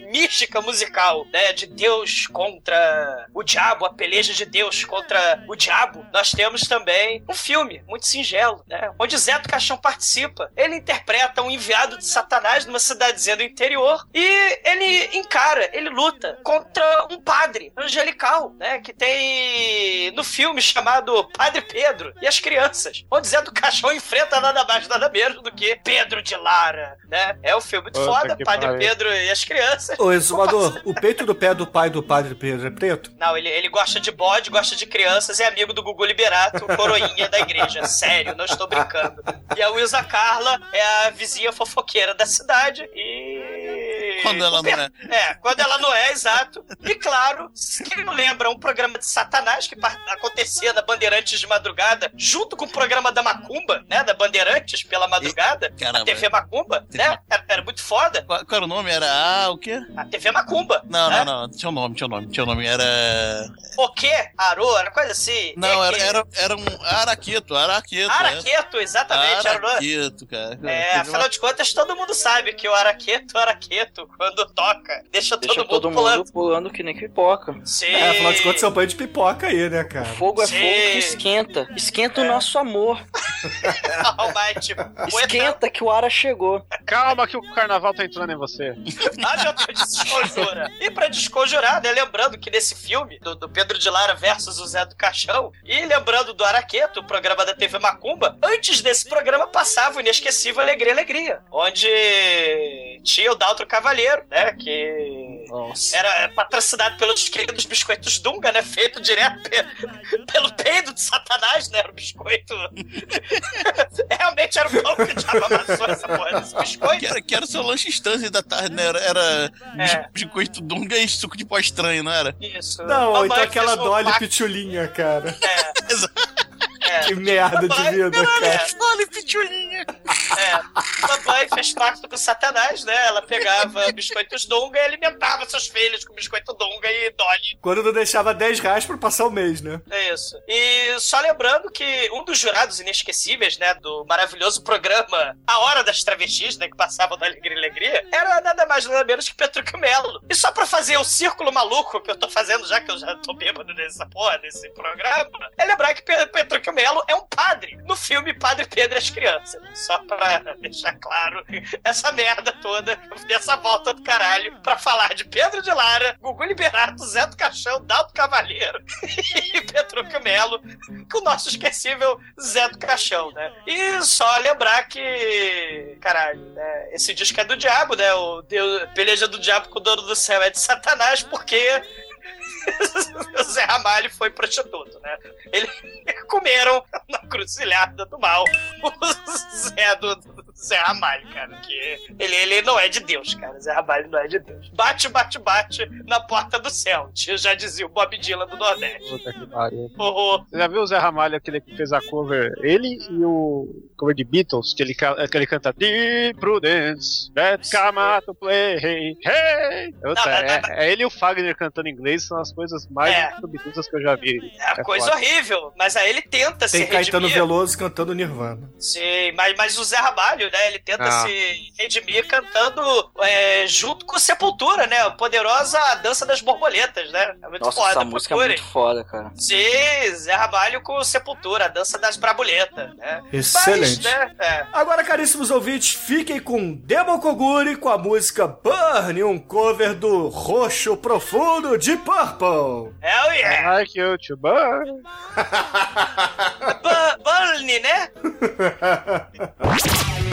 mística musical, né, de Deus contra o diabo, a peleja de Deus contra o diabo, nós temos também um filme muito singelo, né, onde Zé do Caixão participa. Ele interpreta um enviado de Satanás numa cidadezinha do interior e ele encara, ele luta contra um padre angelical, né, que tem no filme chamado Padre Pedro e as crianças, onde Zé do Caixão enfrenta nada mais nada menos do que Pedro de Lara, né? É um filme muito Puta foda, Padre pariu. Pedro e as crianças. Ô, exumador, o peito do pé do pai do padre Pedro é preto? Não, ele, ele gosta de bode, gosta de crianças, é amigo do Gugu Liberato, coroinha da igreja. Sério, não estou brincando. E a Wilza Carla é a vizinha fofoqueira da cidade e. Quando ela não é. É, quando ela não é, exato. E claro, quem não lembra, um programa de Satanás que acontecia na Bandeirantes de madrugada, junto com o programa da Macumba, né? Da Bandeirantes pela madrugada, caramba. a TV Macumba, né? Era, era muito foda. Qual, qual era o nome? Era ah, o quê? A TV Macumba. Não, né? não, não. Tinha um nome, tinha um nome, tinha um nome. Era. O quê? Arô, era coisa assim. Não, É era, era, era um Araqueto, Araqueto. Araqueto, exatamente. Era o nome. Araqueto, cara. É, afinal de contas, todo mundo sabe que o Araqueto, o Quando toca, deixa, Deixa todo, todo mundo pulando. mundo pulando que nem pipoca. Sim. É, afinal de contas, é um banho de pipoca aí, né, cara? Fogo é Sim. fogo que esquenta. Esquenta o nosso amor. Mas, tipo, Esquenta que o Ara chegou. Calma que o carnaval tá entrando em você. Ah, meu Deus, desconjura. E pra desconjurar, né? Lembrando que nesse filme, do, do Pedro de Lara versus o Zé do Caixão, e lembrando do Araqueto, o programa da TV Macumba, antes desse programa passava o inesquecível Alegria Alegria, onde tinha o Daltro Cavalheiro, né? Que era patrocinado pelos queridos biscoitos Dunga, né? Feito direto pe- pelo peido de Satanás, né? Era o biscoito. Realmente era o pão que o diabo amassou essa porra desse biscoito. Que era, que era o seu lanche instância da tarde, né? Era, era É. biscoito dunga e suco de pó estranho, não era? Isso. Não, ou então Mamãe aquela um Dolly pacto- Pitulinha, cara. É. Que merda de vida, cara. Olha, pitulinha. É. Mamãe fez pacto com Satanás, né? Ela pegava biscoitos Dunga e alimentava seus filhos com biscoito Dunga e Dolly. Quando não deixava 10 reais pra passar o mês, né? É isso. E só lembrando que um dos jurados inesquecíveis, né, do maravilhoso programa A Hora das Travestis, né, que passava no Alegria e Alegria, era nada mais nada menos que Petrúquio Melo. E só pra fazer o círculo maluco que eu tô fazendo, já que eu já tô bêbado nessa porra, nesse programa, é lembrar que Pe- Petrúquio Melo é um padre no filme Padre Pedro e as Crianças. Só pra deixar claro essa merda toda, dessa volta do caralho, pra falar de Pedro de Lara, Gugu Liberato, Zé do Caixão, Dalto Cavaleiro e Petrúquio Melo, com o nosso esquecível Zé do Caixão, né? E só lembrar que, caralho, né, esse disco é do diabo, né? O Deus, peleja do diabo com o dono do céu é de Satanás, porque o Zé Ramalho foi prostituto, né? Eles comeram na cruzilhada do mal o Zé do, do Zé Ramalho, cara. Que ele, ele não é de Deus, cara. Zé Ramalho não é de Deus. Bate, bate, bate na porta do céu. Tio já dizia o Bob Dylan do Nordeste. Puta que pariu. Você já viu o Zé Ramalho, aquele que fez a cover? Ele e o cover de Beatles, que ele, que ele canta Deep Prudence, That Karma to Play, hey, hey. Puta, Não, é, não, é ele e o Fagner cantando inglês, são as coisas mais É. que eu já vi. É coisa foda. horrível, mas aí ele tenta Tem se Caetano redimir. Veloso cantando Nirvana. Sim, mas, mas o Zé Ramalho, né? Ele tenta Ah. se redimir cantando é, junto com Sepultura, né? A poderosa Dança das Borboletas, né? É muito Nossa, foda. essa música é muito foda, cara. Sim, Zé Ramalho com Sepultura, a Dança das Brabuletas, né? Excelente. Mas, né, é. Agora, caríssimos ouvintes, fiquem com Demo Koguri com a música Burn, um cover do Roxo Profundo de Purple. Hell yeah! I like you to burn. Bu- Burn, né?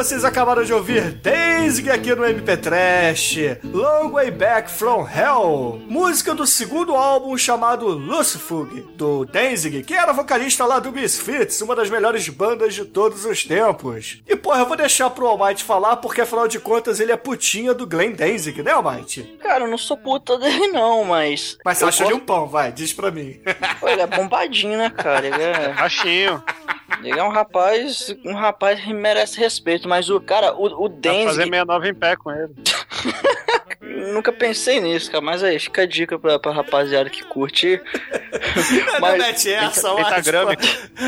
vocês acabaram de ouvir Danzig aqui no MP Trash, Long Way Back from Hell, música do segundo álbum chamado Lucifug, do Danzig, que era vocalista lá do Misfits, uma das melhores bandas de todos os tempos. E porra, eu vou deixar pro Almighty falar, porque afinal de contas ele é putinha do Glenn Danzig, né Almighty? Cara, eu não sou puta dele não, mas... Mas você acha ele um gosto- pão, vai, diz pra mim. Pô, ele é bombadinho, né, cara? Ele é... Baixinho. Ele é um rapaz, um rapaz que merece respeito, mas o cara, o, o pra fazer Denzel, 69 em pé com ele. nunca pensei nisso, cara, mas aí fica a dica pra, pra rapaziada que curte. Não mete essa, pô.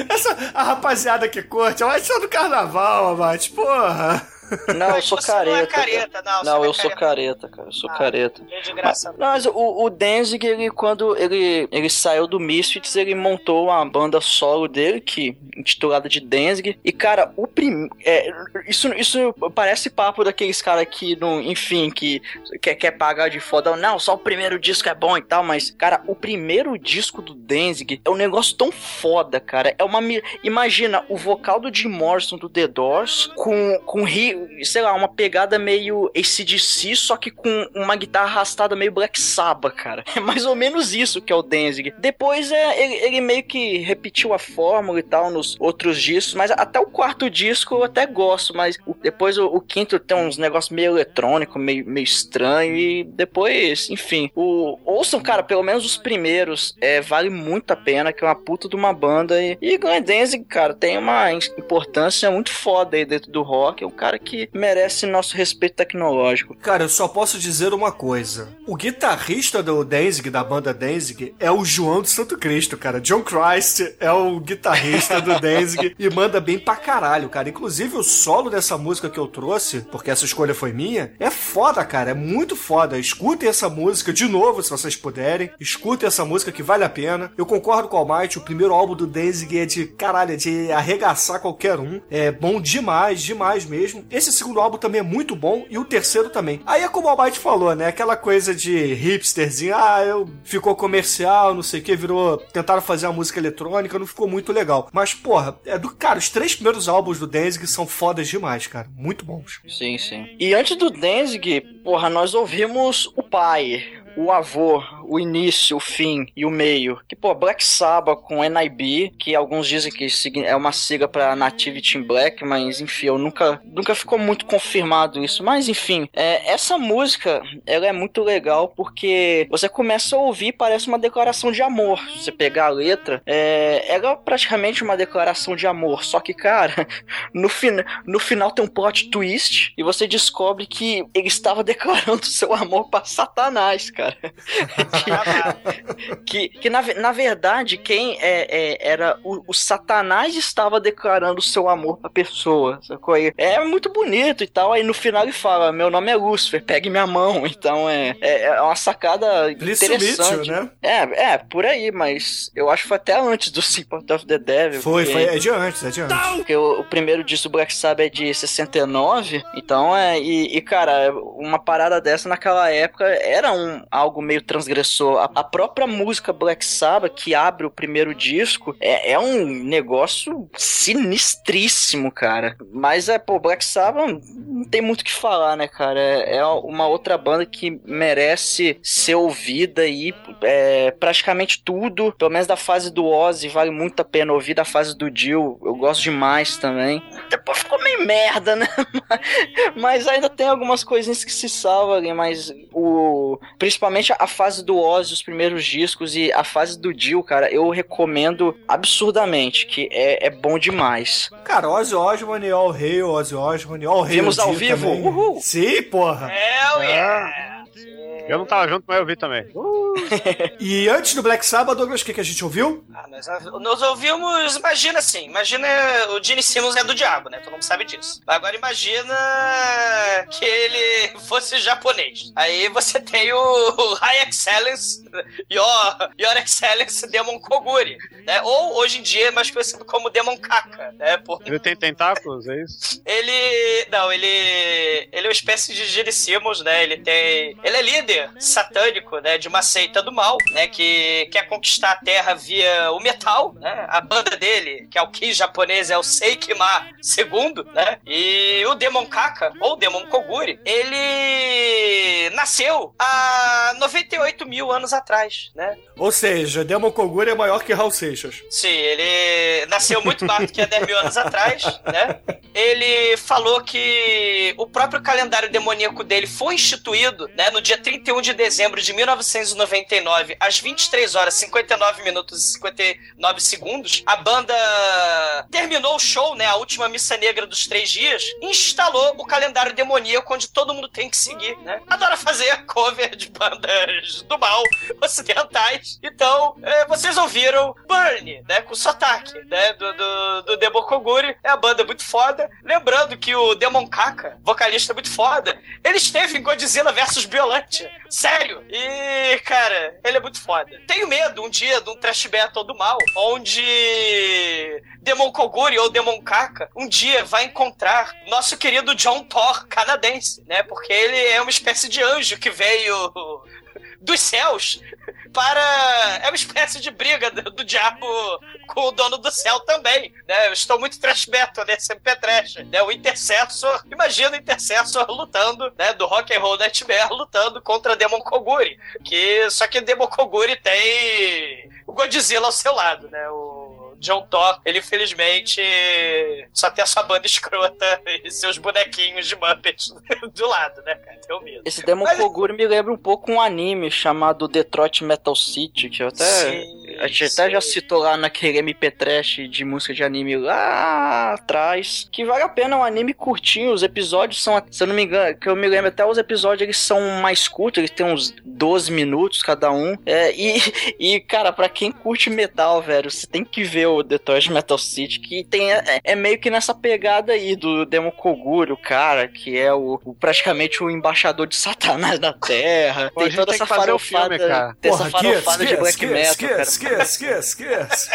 Essa, a rapaziada que curte, Almighty só do carnaval, Almighty, porra. Não, eu sou Você não é careta. careta, não, Não, eu sou careta. careta, cara. Eu sou Ah, careta. Mas, não, mas o, o Danzig, ele, quando ele, ele saiu do Misfits, ele montou uma banda solo dele, que intitulada de Danzig. E, cara, o prim... É, isso, isso parece papo daqueles caras que, não, enfim, que quer, quer pagar de foda. Não, só o primeiro disco é bom e tal, mas, cara, o primeiro disco do Danzig é um negócio tão foda, cara. É uma. Imagina o vocal do Jim Morrison do The Doors com, com ri- sei lá, uma pegada meio ACDC, só que com uma guitarra arrastada meio Black Sabbath, cara. É mais ou menos isso que é o Danzig. Depois é, ele, ele meio que repetiu a fórmula e tal nos outros discos, mas até o quarto disco eu até gosto, mas o- depois o, o quinto tem uns negócios meio eletrônico, meio, meio estranho, e depois, enfim, o, ouçam, cara, pelo menos os primeiros, é, vale muito a pena, que é uma puta de uma banda, e, e Glenn Danzig, cara, tem uma importância muito foda aí dentro do rock, é um cara que que merece nosso respeito tecnológico. Cara, eu só posso dizer uma coisa. O guitarrista do Danzig, da banda Danzig, é o João do Santo Cristo, cara. John Christ é o guitarrista do Danzig e manda bem pra caralho, cara. Inclusive o solo dessa música que eu trouxe, porque essa escolha foi minha, é foda, cara. É muito foda. Escutem essa música de novo, se vocês puderem. Escutem essa música que vale a pena. Eu concordo com o Almighty, o primeiro álbum do Danzig é de caralho, é de arregaçar qualquer um. É bom demais, demais mesmo. Esse segundo álbum também é muito bom e o terceiro também. Aí é como o Almighty falou, né? Aquela coisa de hipsterzinho, ah, eu ficou comercial, não sei o que, virou. Tentaram fazer a música eletrônica, não ficou muito legal. Mas, porra, é do. Cara, os três primeiros álbuns do Danzig são fodas demais, cara. Muito bons. Sim, sim. E antes do Danzig, porra, nós ouvimos o pai, o avô, o início, o fim e o meio. Que, pô, Black Sabbath com NIB, que alguns dizem que é uma sigla pra Nativity in Black, mas enfim, eu nunca, nunca ficou muito confirmado isso. Mas enfim, é, essa música, ela é muito legal porque você começa a ouvir parece uma declaração de amor. Se você pegar a letra, é, ela é praticamente uma declaração de amor. Só que, cara, no, fin no final tem um plot twist e você descobre que ele estava declarando seu amor pra Satanás, cara. yeah. que, que na, na verdade, quem é, é- era o, o Satanás estava declarando seu amor pra pessoa, sacou? E É muito bonito e tal. Aí no final ele fala: Meu nome é Lúcifer, pegue minha mão. Então é, é, é uma sacada interessante. Mitchell, né? É, é, por aí, mas eu acho que foi até antes do Sympathy of the Devil. Foi, foi, é de antes, é de antes. porque o, o primeiro disco do Black Sabbath é de 69, então é. E, e, cara, uma parada dessa naquela época era um, algo meio transgressor. A, a própria música Black Sabbath, que abre o primeiro disco, é, é um negócio sinistríssimo, cara. Mas é, pô, Black Sabbath não tem muito o que falar, né, cara? É, é uma outra banda que merece ser ouvida e é, praticamente tudo, pelo menos da fase do Ozzy, vale muito a pena ouvir da fase do Dio. Eu gosto demais também. Depois ficou meio merda, né? Mas ainda tem algumas coisinhas que se salvam mas o principalmente a fase do Ozzy, os primeiros discos e a fase do Dio, cara, eu recomendo absurdamente, que é, é bom demais. Cara, Ozzy Osbourne, All Hail, Ozzy Osbourne, All Hail Vimos ao vivo? também. Uhul. Sim, porra. Hell yeah! Eu não tava junto, mas eu vi também. E antes do Black Sabbath, Douglas, o que, que a gente ouviu? Ah, nós, nós ouvimos, imagina assim, imagina o Gene Simmons é do diabo, né? Todo mundo sabe disso. Agora imagina que ele fosse japonês. Aí você tem o High Excellence, Your, Your Excellence Demon Koguri, né? Ou hoje em dia é mais conhecido como Demon Kaka, né? Por Ele tem tentáculos, é isso? ele. Não, ele. Ele é uma espécie de Gene Simmons, né? Ele tem. Ele é líder satânico, né? De uma seita do mal, né? Que quer conquistar a Terra via o metal, né? A banda dele, que é o Ki japonês, é o Seikima II, né? E o Demon Kaka, ou Demon Koguri, ele nasceu há 98 mil anos atrás, né? Ou seja, Demon Koguri é maior que Raul Seixas. Sim, ele nasceu muito mais do que há 10 mil anos atrás, né? Ele falou que o próprio calendário demoníaco dele foi instituído, né, no dia 31 de dezembro de 1999, às 23 horas 59 minutos e 59 segundos. A banda terminou o show, né, a última missa negra dos três dias, instalou o calendário demoníaco onde todo mundo tem que seguir, né? Adora fazer cover de bandas do mal ocidentais. Então, é, vocês ouviram Burn, né, com sotaque, né, do, do, do. É a banda muito foda. Lembrando que o Demon Kaka, vocalista muito foda, ele esteve em Godzilla vs Biolante. Sério. E, cara, ele é muito foda. Tenho medo um dia de um trash metal do mal, onde Demon Koguri ou Demon Kaka um dia vai encontrar nosso querido John Thor canadense, né? Porque ele é uma espécie de anjo que veio dos céus para. É uma espécie de briga do, do diabo com o dono do céu também, né? Eu estou muito trash metal nesse MP Trash, né? O Intercessor, imagina o Intercessor lutando, né? Do Rock and Roll Nightmare lutando contra Demon Koguri, que só que Demon Koguri tem o Godzilla ao seu lado, né? O John Thor, ele infelizmente só tem a sua banda escrota e seus bonequinhos de Muppets do lado, né, cara? Tenho medo. Esse Demon Mas- Koguri me lembra um pouco um anime chamado Detroit Metal City, que eu até Sim. A gente até já citou lá naquele MP Trash de música de anime lá atrás, que vale a pena, é um anime curtinho, os episódios são, se eu não me engano, que eu me lembro, até os episódios eles são mais curtos, eles têm uns 12 minutos cada um, é, e, e cara, pra quem curte metal, velho, você tem que ver o Detroit Metal City, que tem, é, é meio que nessa pegada aí do Demo Koguri, o cara, que é o, o- praticamente o embaixador de Satanás da Terra, Pô, tem toda tem essa farofada, filme, cara. tem Porra, essa farofada de black metal, cara. Esquece, esquece, esquece.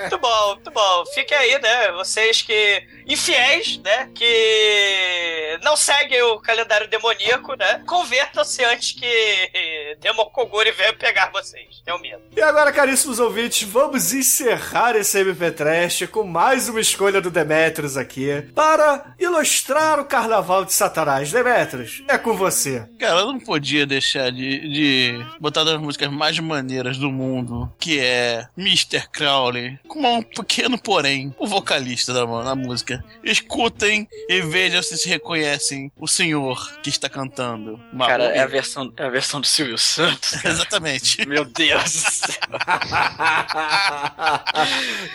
Muito bom, muito bom. Fiquem aí, né? Vocês que. Infiéis, né? Que não seguem o calendário demoníaco, né? Convertam-se antes que Demokoguri venha pegar vocês. Tenho medo. E agora, caríssimos ouvintes, vamos encerrar esse MP Trash com mais uma escolha do Demetrius aqui para ilustrar o carnaval de Satanás. Demetrius, é com você. Cara, eu não podia deixar de, de botar das músicas mais maneiras do mundo, que é Mr. Crowley, com um pequeno porém, o vocalista da, da música. Escutem e vejam se se reconhecem o senhor que está cantando. Cara, Maluco. é a versão, é a versão do Silvio Santos. Exatamente. Meu Deus do céu.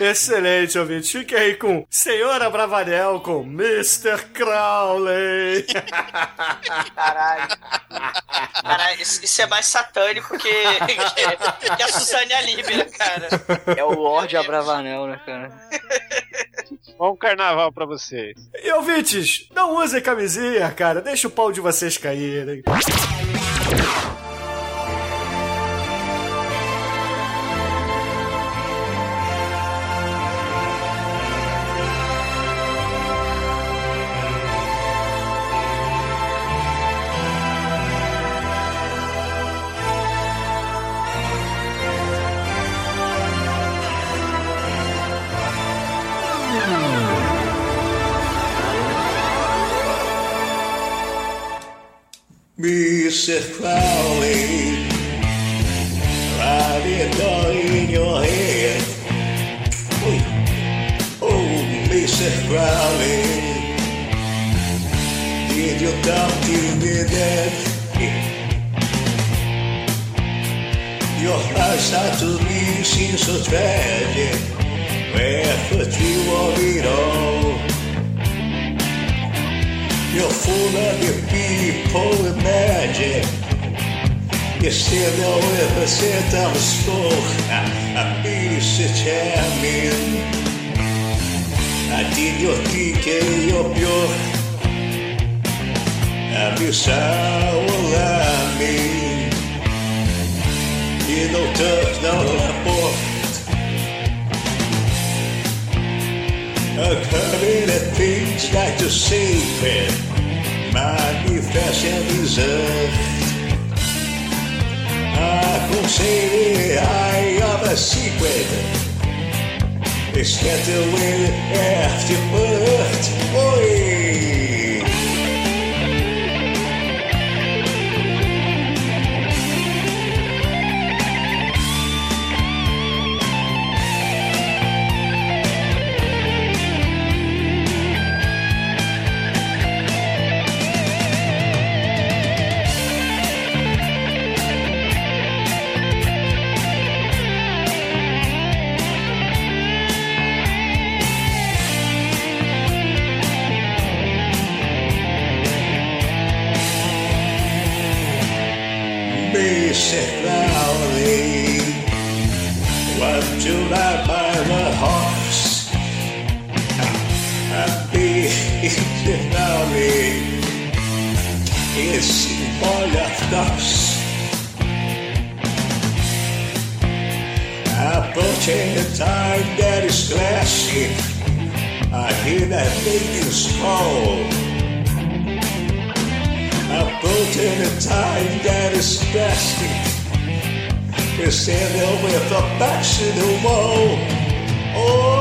Excelente, ouvinte. Fique aí com Senhora Bravanel com Mr. Crowley. Caralho. Caralho, isso, isso é mais satânico que, que, que a Suzane Alibe, né, cara? É o Lorde Abravanel, né, cara? Bom carnaval pra vocês. E ouvintes, não usem camisinha, cara. Deixa o pau de vocês caírem. Mr. Crowley, it all in your head. Oh, oh, Mr. Crowley, did you talk to me then? Your lifestyle to me seems so tragic. Where could you want it all? You're full of your people and magic. You still know if percent of the score. I be champion. I did your DK, your pure. I'm your sour me. You know, tough, no rapport. A coming at things like to sacred, manifestation que fecha é deserve. Aconselhe, I have a secret. It's that the after birth. Oh, Apple tie that is classic. I hear that baby's call. Apple tie that is plastic. You stand there with a back to the wall. Oh.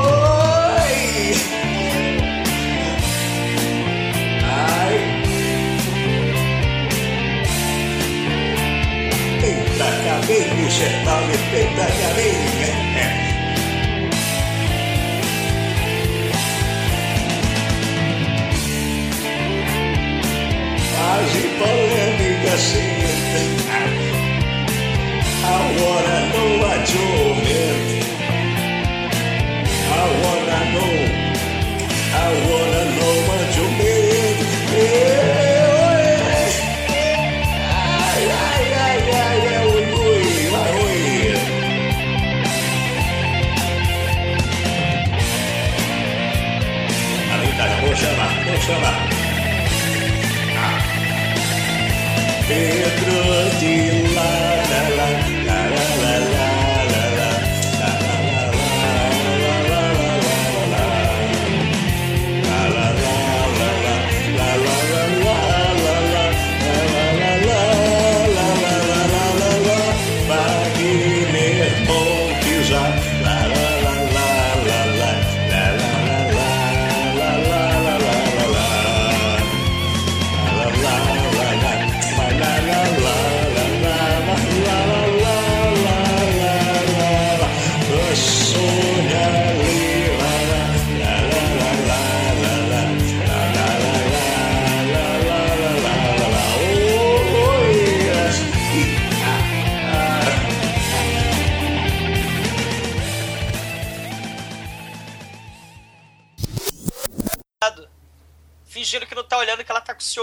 permusentalle petäjäreihe. Quase polêmica sempre. Agora não há jovem. Agora não. Agora não há jovem. Yeah. Ah. Pedro de Lara.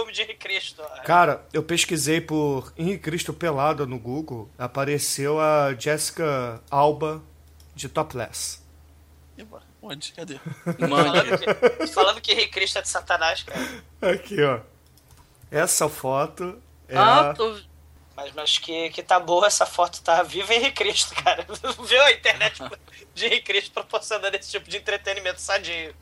Ciúme de Henrique Cristo. Cara, eu pesquisei por Henrique Cristo Pelado no Google, apareceu a Jessica Alba de Topless. Onde? Cadê? Falando que, falando que Henrique Cristo é de Satanás, cara. Aqui, ó. Essa foto é Ah, a... tô... Mas, mas que, que tá boa essa foto, tá viva Henrique Cristo, cara. Viu a internet de Henrique Cristo proporcionando esse tipo de entretenimento sadio.